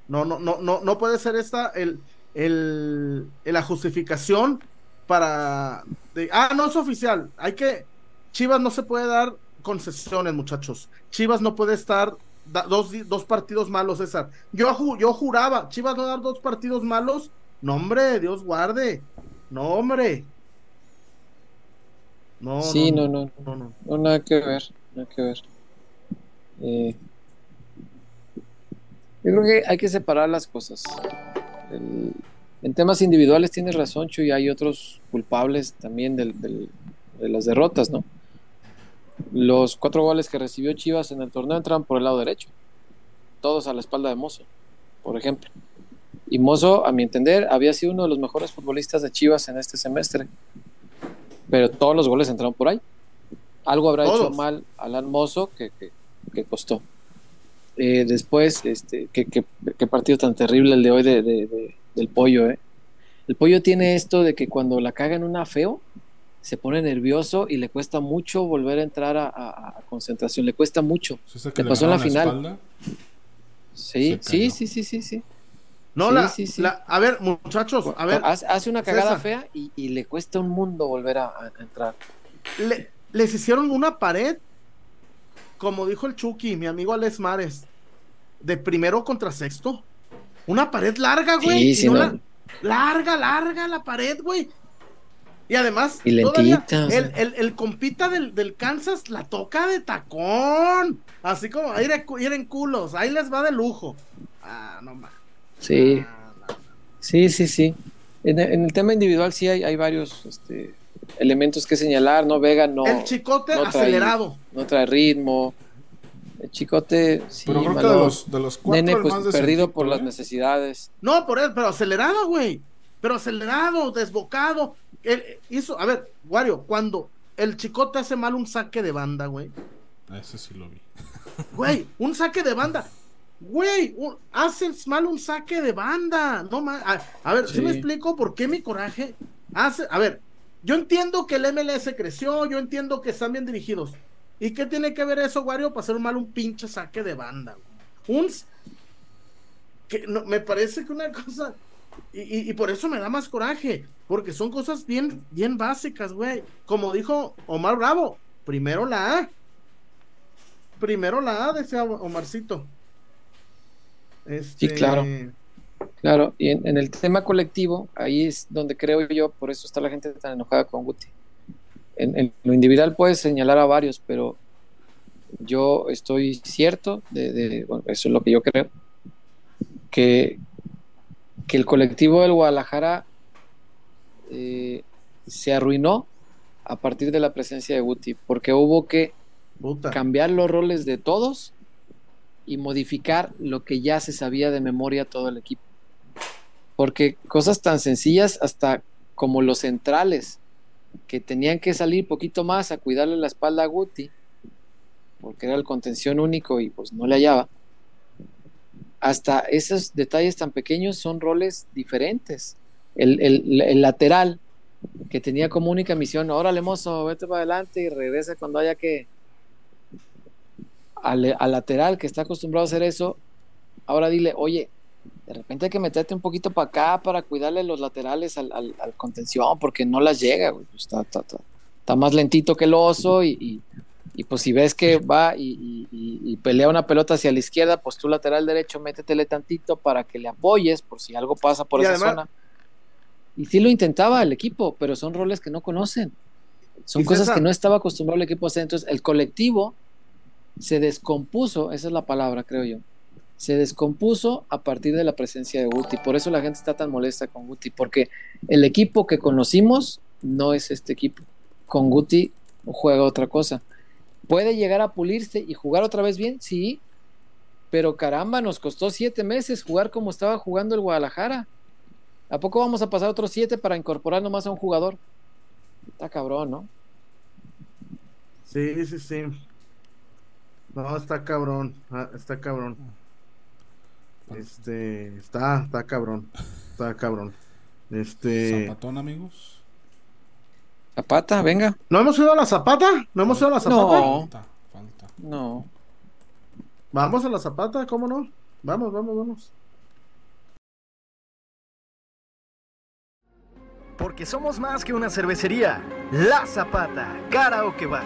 No, no, no, no, no puede ser esta el, el, el- la justificación para. de- ah, no es oficial. Hay que. Chivas no se puede dar concesiones, muchachos. Chivas no puede estar da- dos, dos partidos malos, César. Yo, yo juraba, Chivas no dar dos partidos malos. No, hombre, Dios guarde. No, hombre. No, sí, no, no, no, no, no. no, nada que ver, nada que ver. Eh, yo creo que hay que separar las cosas. El- en temas individuales tienes razón, Chuy, hay otros culpables también del- del- de las derrotas, ¿no? Los cuatro goles que recibió Chivas en el torneo entraron por el lado derecho, todos a la espalda de Mozo, por ejemplo. Y Mozo, a mi entender, había sido uno de los mejores futbolistas de Chivas en este semestre, pero todos los goles entraron por ahí. Algo habrá hecho mal Alan Mozo que, que- que costó. Eh, después, este, qué, partido tan terrible el de hoy de, de- de- del pollo, ¿eh? El pollo tiene esto de que cuando la caga en una feo, se pone nervioso y le cuesta mucho volver a entrar a, a- a concentración, le cuesta mucho. ¿Es Le pasó en la final. espalda? Sí, sí, sí, sí, sí, sí. No, Sí, la, sí, sí. la- a ver, muchachos, a ver, hace, una cagada César. fea y, y le cuesta un mundo volver a, a entrar. le- les hicieron una pared, como dijo el Chucky, mi amigo Alex Mares, de primero contra sexto. Una pared larga, güey. Sí, sí, no no. la- larga, larga la pared, güey. Y además, Y todavía el, el- el compita del, del Kansas la toca de tacón. Así como, ahí en culos, ahí les va de lujo. Ah, no más. Sí, sí, sí, sí. En, en el tema individual sí hay, hay varios este, elementos que señalar, ¿no? Vega no, el chicote no trae- acelerado. no trae ritmo. El chicote, sí, Pero creo que malo. de los, de los cuatro, Nene, pues más perdido por las ¿eh? necesidades. No, por él, pero acelerado, güey. Pero acelerado, desbocado. Él hizo, a ver, Wario, cuando el chicote hace mal un saque de banda, güey. Ese sí lo vi. Güey, un saque de banda. Güey, haces mal un saque de banda. No ma- a, a ver, si Sí. me explico por qué mi coraje hace. A ver, yo entiendo que el MLS creció, yo entiendo que están bien dirigidos. ¿Y qué tiene que ver eso, Wario, para hacer mal un pinche saque de banda? güey? Un. Que no, me parece que una cosa. Y, y- y por eso me da más coraje. Porque son cosas bien, bien básicas, güey. Como dijo Omar Bravo, primero la A. Primero la A, decía Omarcito. Este, Sí, claro. Claro, y en, en el tema colectivo, ahí es donde creo yo, por eso está la gente tan enojada con Guti. En, en lo individual puedes señalar a varios, pero yo estoy cierto, de, de- bueno, eso es lo que yo creo, que, que el colectivo del Guadalajara eh, se arruinó a partir de la presencia de Guti, porque hubo que Puta. cambiar los roles de todos y modificar lo que ya se sabía de memoria todo el equipo. Porque cosas tan sencillas hasta como los centrales, que tenían que salir poquito más a cuidarle la espalda a Guti, porque era el contención único y pues no le hallaba. Hasta esos detalles tan pequeños son roles diferentes. El, el- el lateral, que tenía como única misión, órale mozo, vete para adelante y regresa cuando haya que, al, al lateral que está acostumbrado a hacer eso, ahora dile, oye, de repente hay que meterte un poquito para acá para cuidarle los laterales al, al- al contención, porque no las llega, güey. Pues está, está- está- está más lentito que el oso y, y- y pues si ves que va y, y- pelea una pelota hacia la izquierda, pues tú lateral derecho, métetele tantito para que le apoyes por si algo pasa por esa además- zona. Y sí lo intentaba el equipo, pero son roles que no conocen. Son cosas que no estaba acostumbrado el equipo a hacer. Entonces, el colectivo se descompuso, esa es la palabra, creo yo. Se descompuso a partir de la presencia de Guti. Por eso la gente está tan molesta con Guti, porque el equipo que conocimos no es este equipo. Con Guti juega otra cosa. ¿Puede llegar a pulirse y jugar otra vez bien? Sí. Pero caramba, nos costó siete meses jugar como estaba jugando el Guadalajara. ¿A poco vamos a pasar otros siete para incorporar nomás a un jugador? Está cabrón, ¿no? Sí, sí, sí. No, está cabrón. ah, Está cabrón. Este, está, está cabrón. Está cabrón. Este. Zapatón, amigos. Zapata, venga. ¿No hemos ido a la zapata? ¿No hemos ido a la zapata? No. Falta, falta. No. Vamos a la zapata, ¿cómo no? Vamos, vamos, vamos. Porque somos más que una cervecería. La Zapata, Karaoke Bar.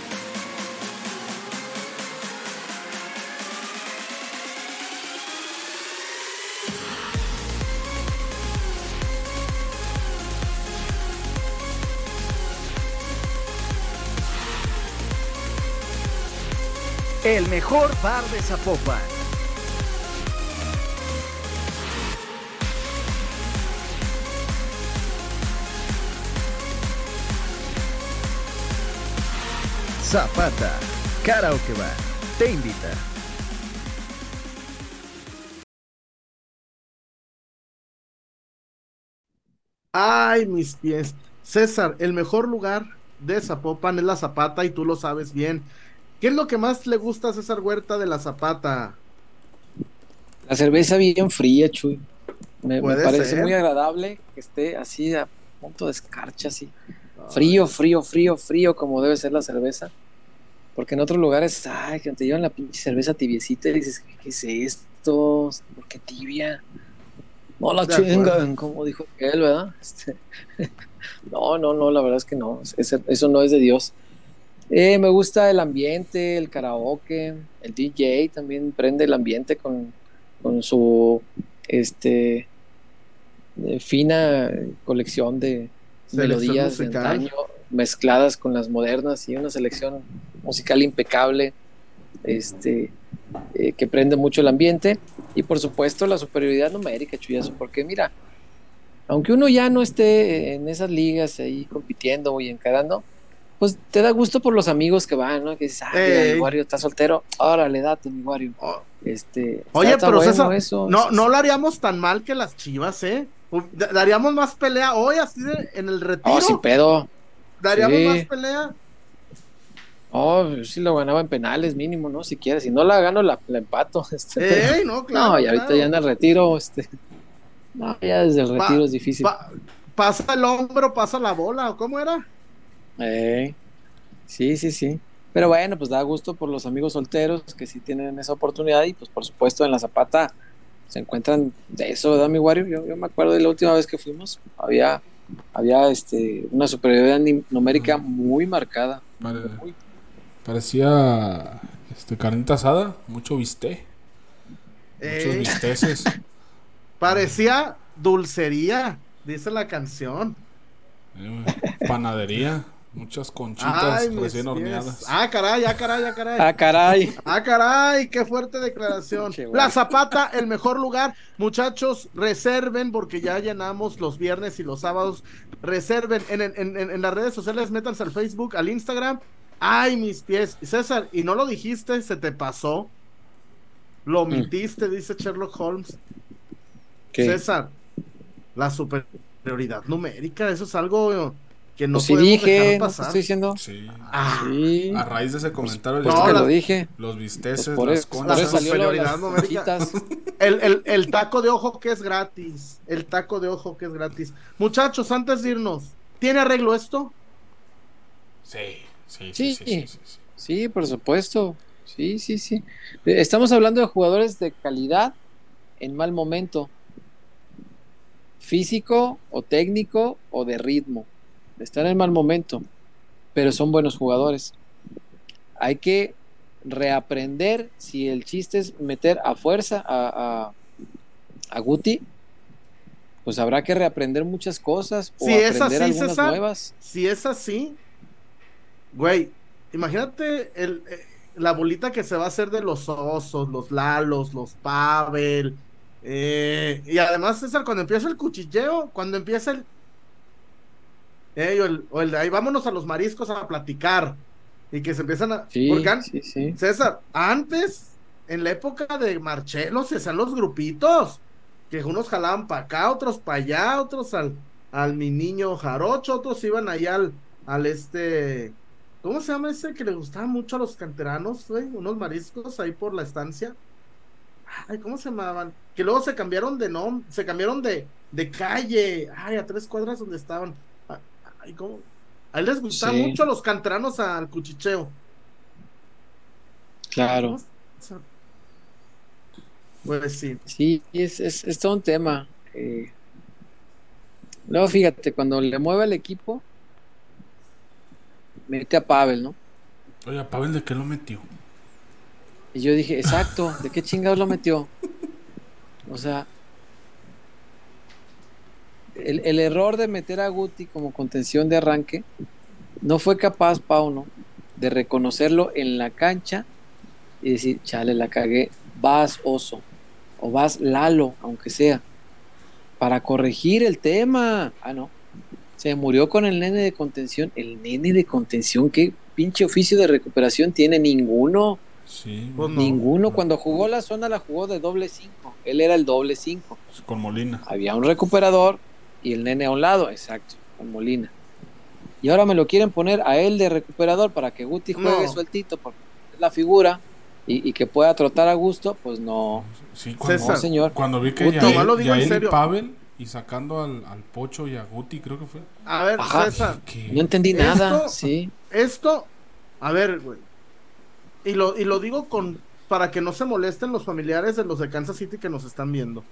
El mejor bar de Zapopan. Zapata, Karaoke Bar, te invita. Ay, mis pies. César, el mejor lugar de Zapopan es la Zapata y tú lo sabes bien. ¿Qué es lo que más le gusta a César Huerta de la Zapata? La cerveza bien fría, Chuy. Me, parece ser. muy agradable que esté así a punto de escarcha, así. Frío, frío, frío, frío, como debe ser la cerveza. Porque en otros lugares, ay, que te llevan la pinche cerveza tibiecita y dices, ¿qué es esto? ¿Por qué tibia? No la chingan, como dijo él, ¿verdad? Este, no, no, no, la verdad es que no. Ese- eso no es de Dios. Eh, me gusta el ambiente, el karaoke, el DJ también prende el ambiente con, con su este eh, fina colección de Selección melodías de antaño mezcladas con las modernas y una selección musical impecable este eh, que prende mucho el ambiente. Y por supuesto la superioridad numérica chuyazo porque mira aunque uno ya no esté en esas ligas ahí compitiendo y encarando pues te da gusto por los amigos que van, ¿no? Que dices, ah, mira, mi Wario está soltero, órale, date mi Wario. Oh, Este, Oye, pero bueno César, eso, no, no lo haríamos tan mal que las chivas, ¿eh? Daríamos más pelea hoy, así de, en el retiro. Oh, sin pedo. Daríamos sí. más pelea. Oh, yo sí lo ganaba en penales mínimo, ¿no? Si quieres, si no la gano, la, la empato. Este, Ey, no, claro. no, y ahorita claro. ya en el retiro, este. No, ya desde el Pa- retiro es difícil. Pa- pasa el hombro, pasa la bola, ¿o cómo era? Ey, Sí, sí, sí. Pero bueno, pues da gusto por los amigos solteros que sí tienen esa oportunidad y pues por supuesto en la Zapata se encuentran de eso, ¿verdad, mi Wario? Yo, yo me acuerdo de la última vez que fuimos, había, había este, una superioridad numérica muy marcada. Pare- Muy- Parecía este, carnita asada, mucho bistec, muchos Ey, bisteces. parecía dulcería, dice la canción. eh, panadería, muchas conchitas Ay, recién horneadas. Ah, caray, ah, caray, ah, caray. Ah, caray. Ah, caray, qué fuerte declaración. Qué. La Zapata, el mejor lugar. Muchachos, reserven porque ya llenamos los viernes y los sábados. Reserven en, en- en- en las redes sociales, métanse al Facebook, al Instagram. Ay, mis pies. César, y no lo dijiste, se te pasó. Lo Mm. omitiste, dice Sherlock Holmes. ¿Qué? César, la superioridad numérica, eso es algo que no Pues podemos dije, no estoy diciendo. Sí. Ah, Sí, A raíz de ese comentario, pues ya no, la- lo dije. los Pues bisteces, por las conchas. eso salió lo de superioridad las. El, el- el taco de ojo que es gratis. El taco de ojo que es gratis. Muchachos, antes de irnos, ¿tiene arreglo esto? Sí, sí, Sí. sí, sí, sí, sí, sí. Sí, por supuesto. Sí, sí, sí. Eh, Estamos hablando de jugadores de calidad en mal momento. Físico o técnico o de ritmo. Están en mal momento, pero son buenos jugadores. Hay que reaprender si el chiste es meter a fuerza a, a, a Guti, pues habrá que reaprender muchas cosas o Si es aprender así, algunas César, nuevas. Si es así, güey, imagínate el, eh, la bolita que se va a hacer de los osos, los lalos, los Pavel. Eh, y además, César, cuando empieza el cuchilleo, cuando empieza el. Eh, o el, o el ahí vámonos a los mariscos a platicar. Y que se empiezan a. Sí, porque sí, sí. César, antes, en la época de Marcelo, se hacían los grupitos. Que unos jalaban para acá, otros para allá, otros al, al mi niño jarocho, otros iban allá al, al este. ¿Cómo se llama ese que le gustaba mucho a los canteranos, güey? Unos mariscos ahí por la estancia. Ay, ¿cómo se llamaban? Que luego se cambiaron de nombre, se cambiaron de, de calle. Ay, a tres cuadras donde estaban. Ay, ¿cómo? A él les gustaba Sí. mucho a los canteranos al cuchicheo. Claro. Pues sí. Sí, es, es, es todo un tema. eh. Luego fíjate, cuando le mueve al equipo, mete a Pavel, ¿no? Oye, ¿a Pavel de qué lo metió? Y yo dije, exacto, ¿de qué chingados lo metió? O sea, el, el error de meter a Guti como contención de arranque, no fue capaz Pauno de reconocerlo en la cancha y decir, chale, la cagué, vas oso, o vas Lalo, aunque sea, para corregir el tema. Ah, no. Se murió con el nene de contención. El nene de contención, ¿qué pinche oficio de recuperación tiene? Ninguno. Sí, Pues no. Ninguno. Cuando jugó la zona la jugó de doble 5. Él era el doble 5. con Molina. Había un recuperador y el nene a un lado. Exacto, con Molina. Y ahora me lo quieren poner a él de recuperador para que Guti juegue No. sueltito porque es la figura y, y que pueda trotar a gusto. Pues no, Sí, cuando, César. no señor. cuando vi que Guti. Nomás lo digo en Yael y serio. Pavel y sacando al, al Pocho y a Guti, creo que fue. A ver, Ajá. César, Que- No entendí Esto- nada. Sí, esto, a ver, güey. Y lo, y lo digo con para que no se molesten los familiares de los de Kansas City que nos están viendo.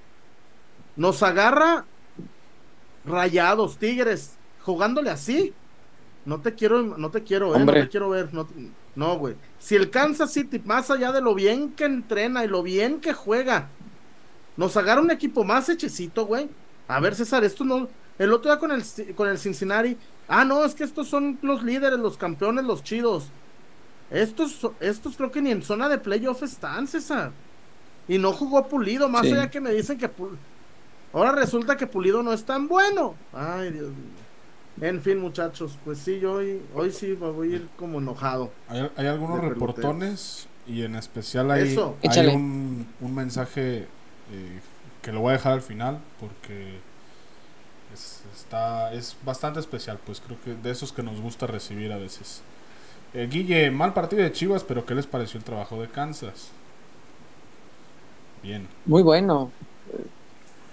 Nos agarra rayados, tigres, jugándole así. No te quiero, no te quiero, eh, no te quiero ver. No, no, güey. Si el Kansas City, más allá de lo bien que entrena y lo bien que juega, nos agarra un equipo más hechecito, güey. A ver, César, esto no. El otro día con el, con el Cincinnati. Ah, no, es que estos son los líderes, los campeones, los chidos. Estos, estos creo que ni en zona de playoff están, César. Y no jugó Pulido, más Sí. allá que me dicen que Pul- ahora resulta que Pulido no es tan bueno. Ay, Dios mío. En fin, muchachos, pues sí, yo hoy, hoy sí me voy a ir como enojado. Hay, hay algunos reportones y en especial hay, Eso. hay un mensaje eh, que lo voy a dejar al final porque es, está, es bastante especial, pues creo que de esos que nos gusta recibir a veces. Eh, Guille, mal partido de Chivas, pero ¿qué les pareció el trabajo de Kansas? Bien. muy bueno.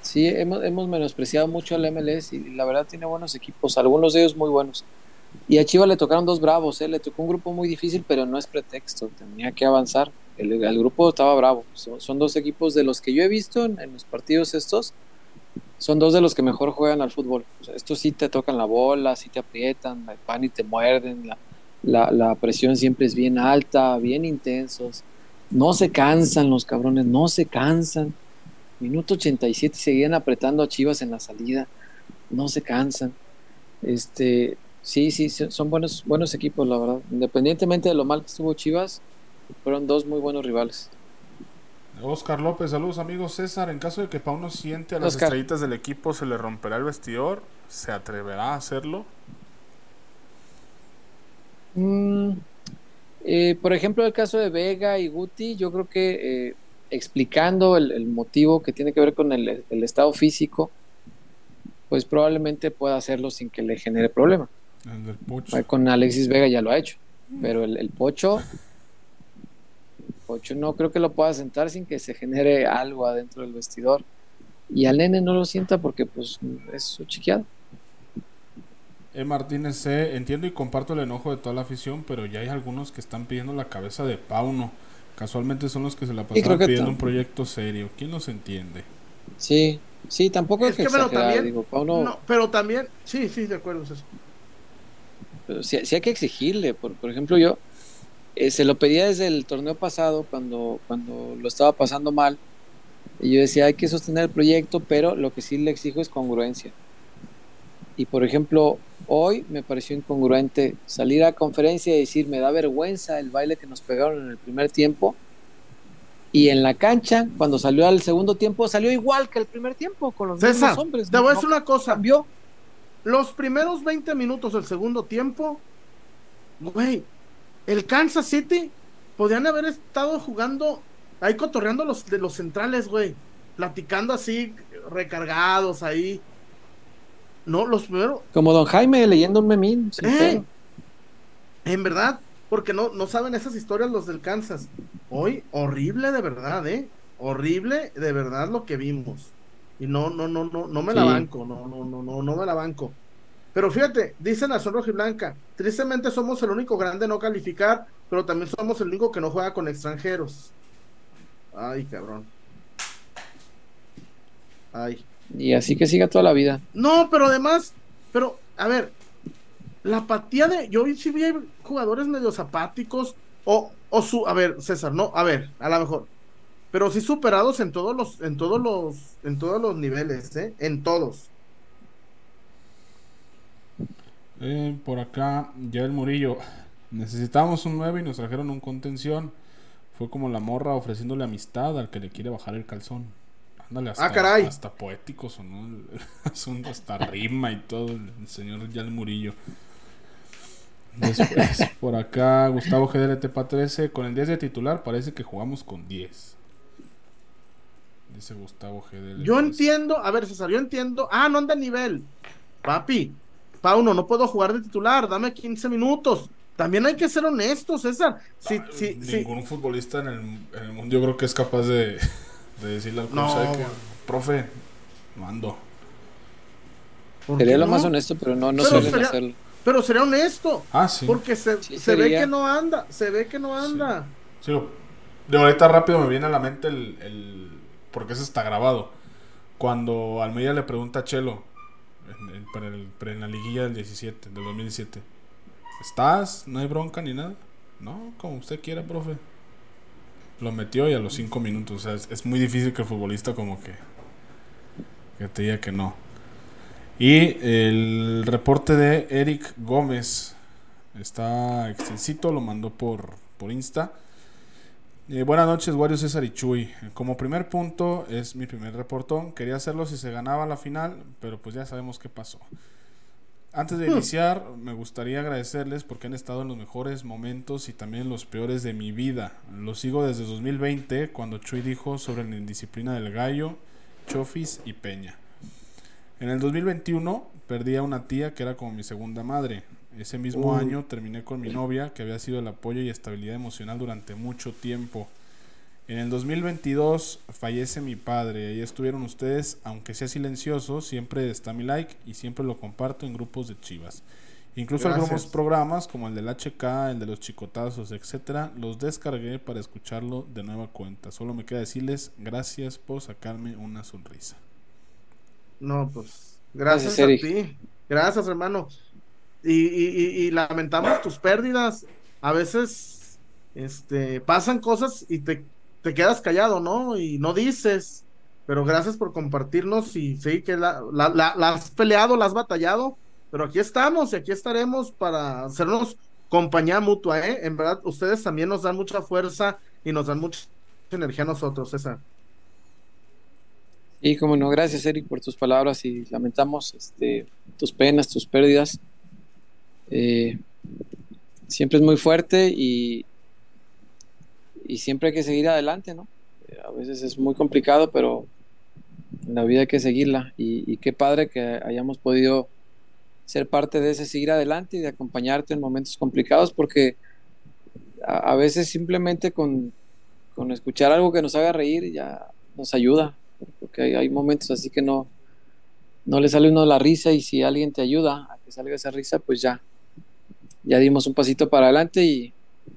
Sí, hemos, hemos menospreciado mucho al MLS y la verdad tiene buenos equipos, algunos de ellos muy buenos. Y a Chivas le tocaron dos bravos, ¿eh? le tocó un grupo muy difícil, pero no es pretexto, tenía que avanzar. El, grupo estaba bravo. Son, dos equipos de los que yo he visto en, los partidos estos, son dos de los que mejor juegan al fútbol. Estos sí te tocan la bola, sí te aprietan, van y te muerden, la, la, la presión siempre es bien alta, bien intensos. No se cansan los cabrones, no se cansan. Minuto 87 y seguían apretando a Chivas en la salida. No se cansan. Este, sí, sí, sí, son buenos, buenos equipos, la verdad. Independientemente de lo mal que estuvo Chivas, fueron dos muy buenos rivales. Oscar López, saludos amigos. César, en caso de que Pauno siente a las Oscar. estrellitas del equipo, ¿se le romperá el vestidor? ¿Se atreverá a hacerlo? Mm, eh, por ejemplo, el caso de Vega y Guti, yo creo que eh, explicando el, el motivo que tiene que ver con el, el estado físico, pues probablemente pueda hacerlo sin que le genere problema. El del Pocho. Ahí Con Alexis Vega ya lo ha hecho, pero el, el Pocho, Pocho no creo que lo pueda sentar sin que se genere algo adentro del vestidor. Y al nene no lo sienta porque pues es su chiqueado. E. Martínez C. Entiendo y comparto el enojo de toda la afición, pero ya hay algunos que están pidiendo la cabeza de Pauno. Casualmente son los que se la que pidiendo un proyecto serio. ¿Quién los entiende? Sí, sí, tampoco Es es que que, pero exagerar, también- digo, No, pero también, sí, sí, de acuerdo, César. Pero sí, sí hay que exigirle. Por, por ejemplo, yo eh, se lo pedía desde el torneo pasado, cuando, cuando lo estaba pasando mal. Y yo decía, hay que sostener el proyecto, pero lo que sí le exijo es congruencia. Y por ejemplo, hoy me pareció incongruente salir a conferencia y decir, me da vergüenza el baile que nos pegaron en el primer tiempo. Y en la cancha, cuando salió al segundo tiempo, salió igual que el primer tiempo, con los César, mismos hombres. te voy a decir una cosa. cambió. Los primeros 20 minutos del segundo tiempo, güey, el Kansas City podían haber estado jugando ahí cotorreando los de los centrales, güey, platicando así recargados ahí. No, los primeros, Como don Jaime leyendo un memín. ¡Eh! en verdad, porque no, no saben esas historias los del Kansas. Hoy, horrible de verdad, ¿eh? Horrible de verdad lo que vimos. Y no, no, no, no, no me la banco, no, no, no, no, no me la banco. Pero fíjate, dice Nación Rojiblanca, tristemente somos el único grande no calificar, pero también somos el único que no juega con extranjeros. Ay, cabrón. Ay. Y así que siga toda la vida. No, pero además, pero, a ver, la apatía de. Yo sí vi jugadores medio apáticos. O, o su. A ver, César, no, a ver, a lo mejor. Pero sí superados en todos los, en todos los, en todos los niveles, ¿eh? En todos. Eh, por acá, ya el Murillo. Necesitábamos un 9 y nos trajeron un contención. Fue como la morra ofreciéndole amistad al que le quiere bajar el calzón. Ándale, hasta, Ah, caray. hasta poético sonó el el asunto, hasta rima y todo el, señor Yal Murillo. Después, por acá, Gustavo GDLT 13 Con el 10 de titular parece que jugamos con 10. Dice Gustavo GDLT. Yo entiendo, a ver, César, yo entiendo. Ah, no anda a nivel. Papi, Pauno, no puedo jugar de titular, dame 15 minutos. También hay que ser honestos, César. Si, Ah, si- Ningún futbolista en el, en el mundo yo creo que es capaz de, de decirle al No, "¿Sabe qué? güey. profe, mando. ¿por Sería lo no? más honesto, pero no, no Pero suelen sería- hacerlo. Pero sería honesto. Ah, sí. Porque se, Sí, se ve que no anda, se ve que no anda. Sí, de ahorita rápido me viene a la mente el, el- porque eso está grabado. Cuando Almeida le pregunta a Chelo en, en- para el- para en la liguilla del 17, del 2017. ¿Estás? ¿No hay bronca ni nada? No, como usted quiera, profe. Lo metió y a los 5 minutos. O sea, es, es muy difícil que el futbolista como que, que te diga que no. Y el reporte de Eric Gómez está extensito, lo mandó por, por Insta. Eh, buenas noches, Wario César y Chuy. Como primer punto, es mi primer reportón. Quería hacerlo si se ganaba la final, pero pues ya sabemos qué pasó. Antes de iniciar, me gustaría agradecerles porque han estado en los mejores momentos y también en los peores de mi vida. Los sigo desde 2020, cuando Chuy dijo sobre la indisciplina del gallo, Chofis y Peña. En el 2021 perdí a una tía que era como mi segunda madre. Ese mismo Uy. año terminé con mi novia, que había sido el apoyo y estabilidad emocional durante mucho tiempo. En el 2022 fallece mi padre. Ahí estuvieron ustedes, aunque sea silencioso, siempre está mi like y siempre lo comparto en grupos de chivas. Incluso Gracias. algunos programas como el del HK, el de los chicotazos, etcétera, los descargué para escucharlo de nueva cuenta. Solo me queda decirles gracias por sacarme una sonrisa. No, pues, gracias, Gracias, a ti. Gracias, hermano. Y, y- y- y lamentamos tus pérdidas. A veces, este, pasan cosas y te, te quedas callado, ¿no? Y no dices. Pero gracias por compartirnos y sí que la, has peleado, la has batallado. Pero aquí estamos y aquí estaremos para hacernos compañía mutua, ¿eh? En verdad, ustedes también nos dan mucha fuerza y nos dan mucha energía a nosotros, César. Y como no, gracias Eric por tus palabras y lamentamos este, tus penas, tus pérdidas. Eh, siempre es muy fuerte y, y siempre hay que seguir adelante, ¿no? A veces es muy complicado, pero la vida hay que seguirla y, qué padre que hayamos podido ser parte de ese seguir adelante y de acompañarte en momentos complicados porque a, veces simplemente con, con escuchar algo que nos haga reír ya nos ayuda porque hay, hay momentos así que no, no le sale uno la risa y si alguien te ayuda a que salga esa risa, pues ya, ya dimos un pasito para adelante y,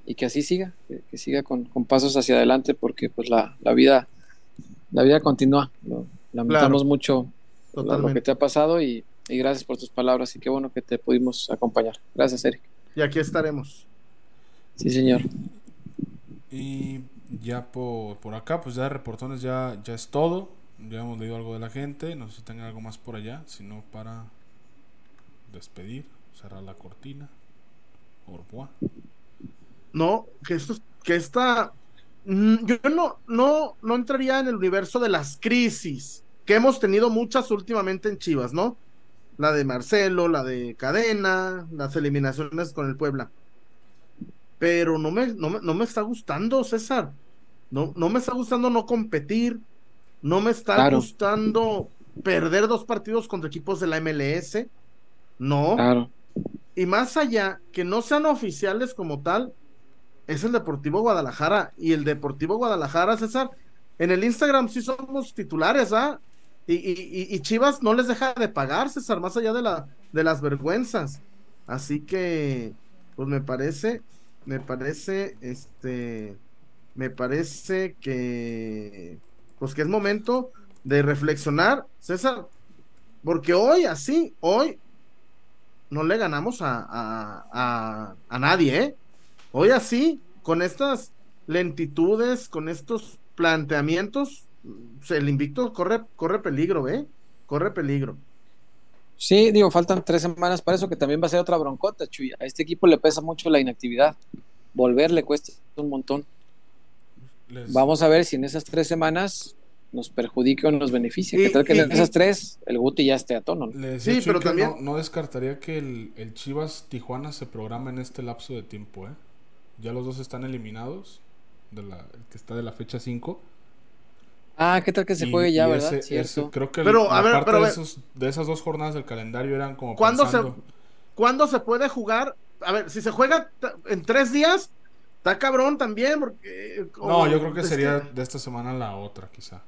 y que así siga, que, que siga con, con pasos hacia adelante porque pues la, la vida, la vida continúa. Lo- lamentamos Claro. mucho lo- lo, que te ha pasado y, y gracias por tus palabras y qué bueno que te pudimos acompañar. Gracias, Eric. Y aquí estaremos. Sí, señor. Y ya por, por acá, pues ya reportones ya, ya es todo. Ya hemos leído algo de la gente. No sé si tengan algo más por allá. Sino para despedir, cerrar la cortina. Au revoir. No, que esto, que esta, mm, yo no, no, no entraría en el universo de las crisis, que hemos tenido muchas últimamente en Chivas, ¿no? La de Marcelo, la de Cadena, las eliminaciones con el Puebla. Pero no me, no me, no me está gustando, César. No, no me está gustando no competir. No me está Claro. gustando perder dos partidos contra equipos de la MLS. No. Claro. Y más allá, que no sean oficiales como tal, es el Deportivo Guadalajara. Y el Deportivo Guadalajara, César, en el Instagram sí somos titulares, ¿ah? Y, y- Chivas no les deja de pagar, César, más allá de, la, de las vergüenzas. Así que, pues me parece, me parece, este, me parece que, pues que es momento de reflexionar, César, porque hoy, así, hoy, no le ganamos a, a, a, a nadie, ¿eh? Hoy así, con estas lentitudes, con estos planteamientos, el invicto corre, corre peligro, ¿eh? Corre peligro. Sí, digo, faltan tres semanas para eso, que también va a ser otra broncota, Chuy. A este equipo le pesa mucho la inactividad. Volver le cuesta un montón. Les- Vamos a ver si en esas tres semanas nos perjudica o nos beneficia. Y- que tal que en y- esas tres el Guti ya esté a tono? ¿no? le decía Sí, pero también- no, no descartaría que el, el Chivas Tijuana se programa en este lapso de tiempo, ¿eh? Ya los dos están eliminados, de la, el que está de la fecha 5. Ah, ¿qué tal que se Y- juegue ya, y verdad? ese- Cierto. ese- creo que Pero, la a ver, parte pero de, esos- de esas dos jornadas del calendario eran como ¿Cuándo se, pensando- ¿Cuándo se puede jugar? A ver, si se juega en tres días, está cabrón también, porque... No, yo creo que es sería de esta semana la otra, quizá.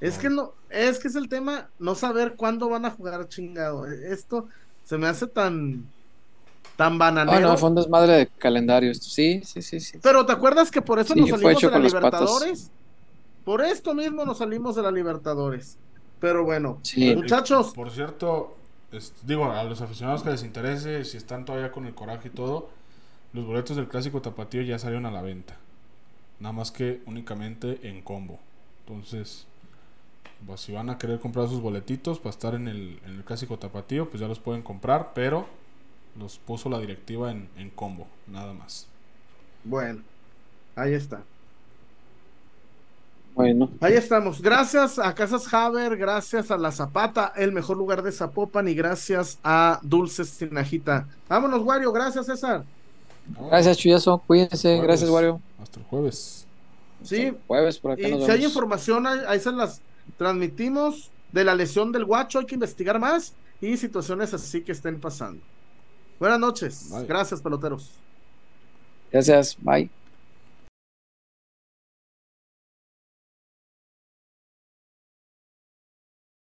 Es que no, es que es el tema, no saber cuándo van a jugar chingado. Esto se me hace tan, tan Ah, bananero. no, fue un desmadre de calendario esto. Sí, sí, sí, sí. Pero ¿te acuerdas que por eso Sí, nos salimos hecho de la. Libertadores? Por esto mismo nos salimos de la Libertadores. Pero bueno, Sí. muchachos, Por cierto, es- digo, a los aficionados que les interese, si están todavía con el coraje y todo, los boletos del clásico tapatío ya salieron a la venta. Nada más que únicamente en combo. Entonces, pues, si van a querer comprar sus boletitos para estar en el, en el clásico tapatío, pues ya los pueden comprar, pero los puso la directiva en, en combo, nada más. bueno, ahí está. Bueno, Ahí estamos. Gracias a Casas Haber, gracias a La Zapata, el mejor lugar de Zapopan, y gracias a Dulces Tinajita. Vámonos, Wario. Gracias, César. gracias, Chuyazo. Cuídense. Jueves. Gracias, Wario. Hasta el jueves. Sí, Jueves por acá y nos si hay información, ahí, ahí se las transmitimos de la lesión del guacho. Hay que investigar más y situaciones así que estén pasando. Buenas noches. Bye. Gracias, peloteros. Gracias. Bye.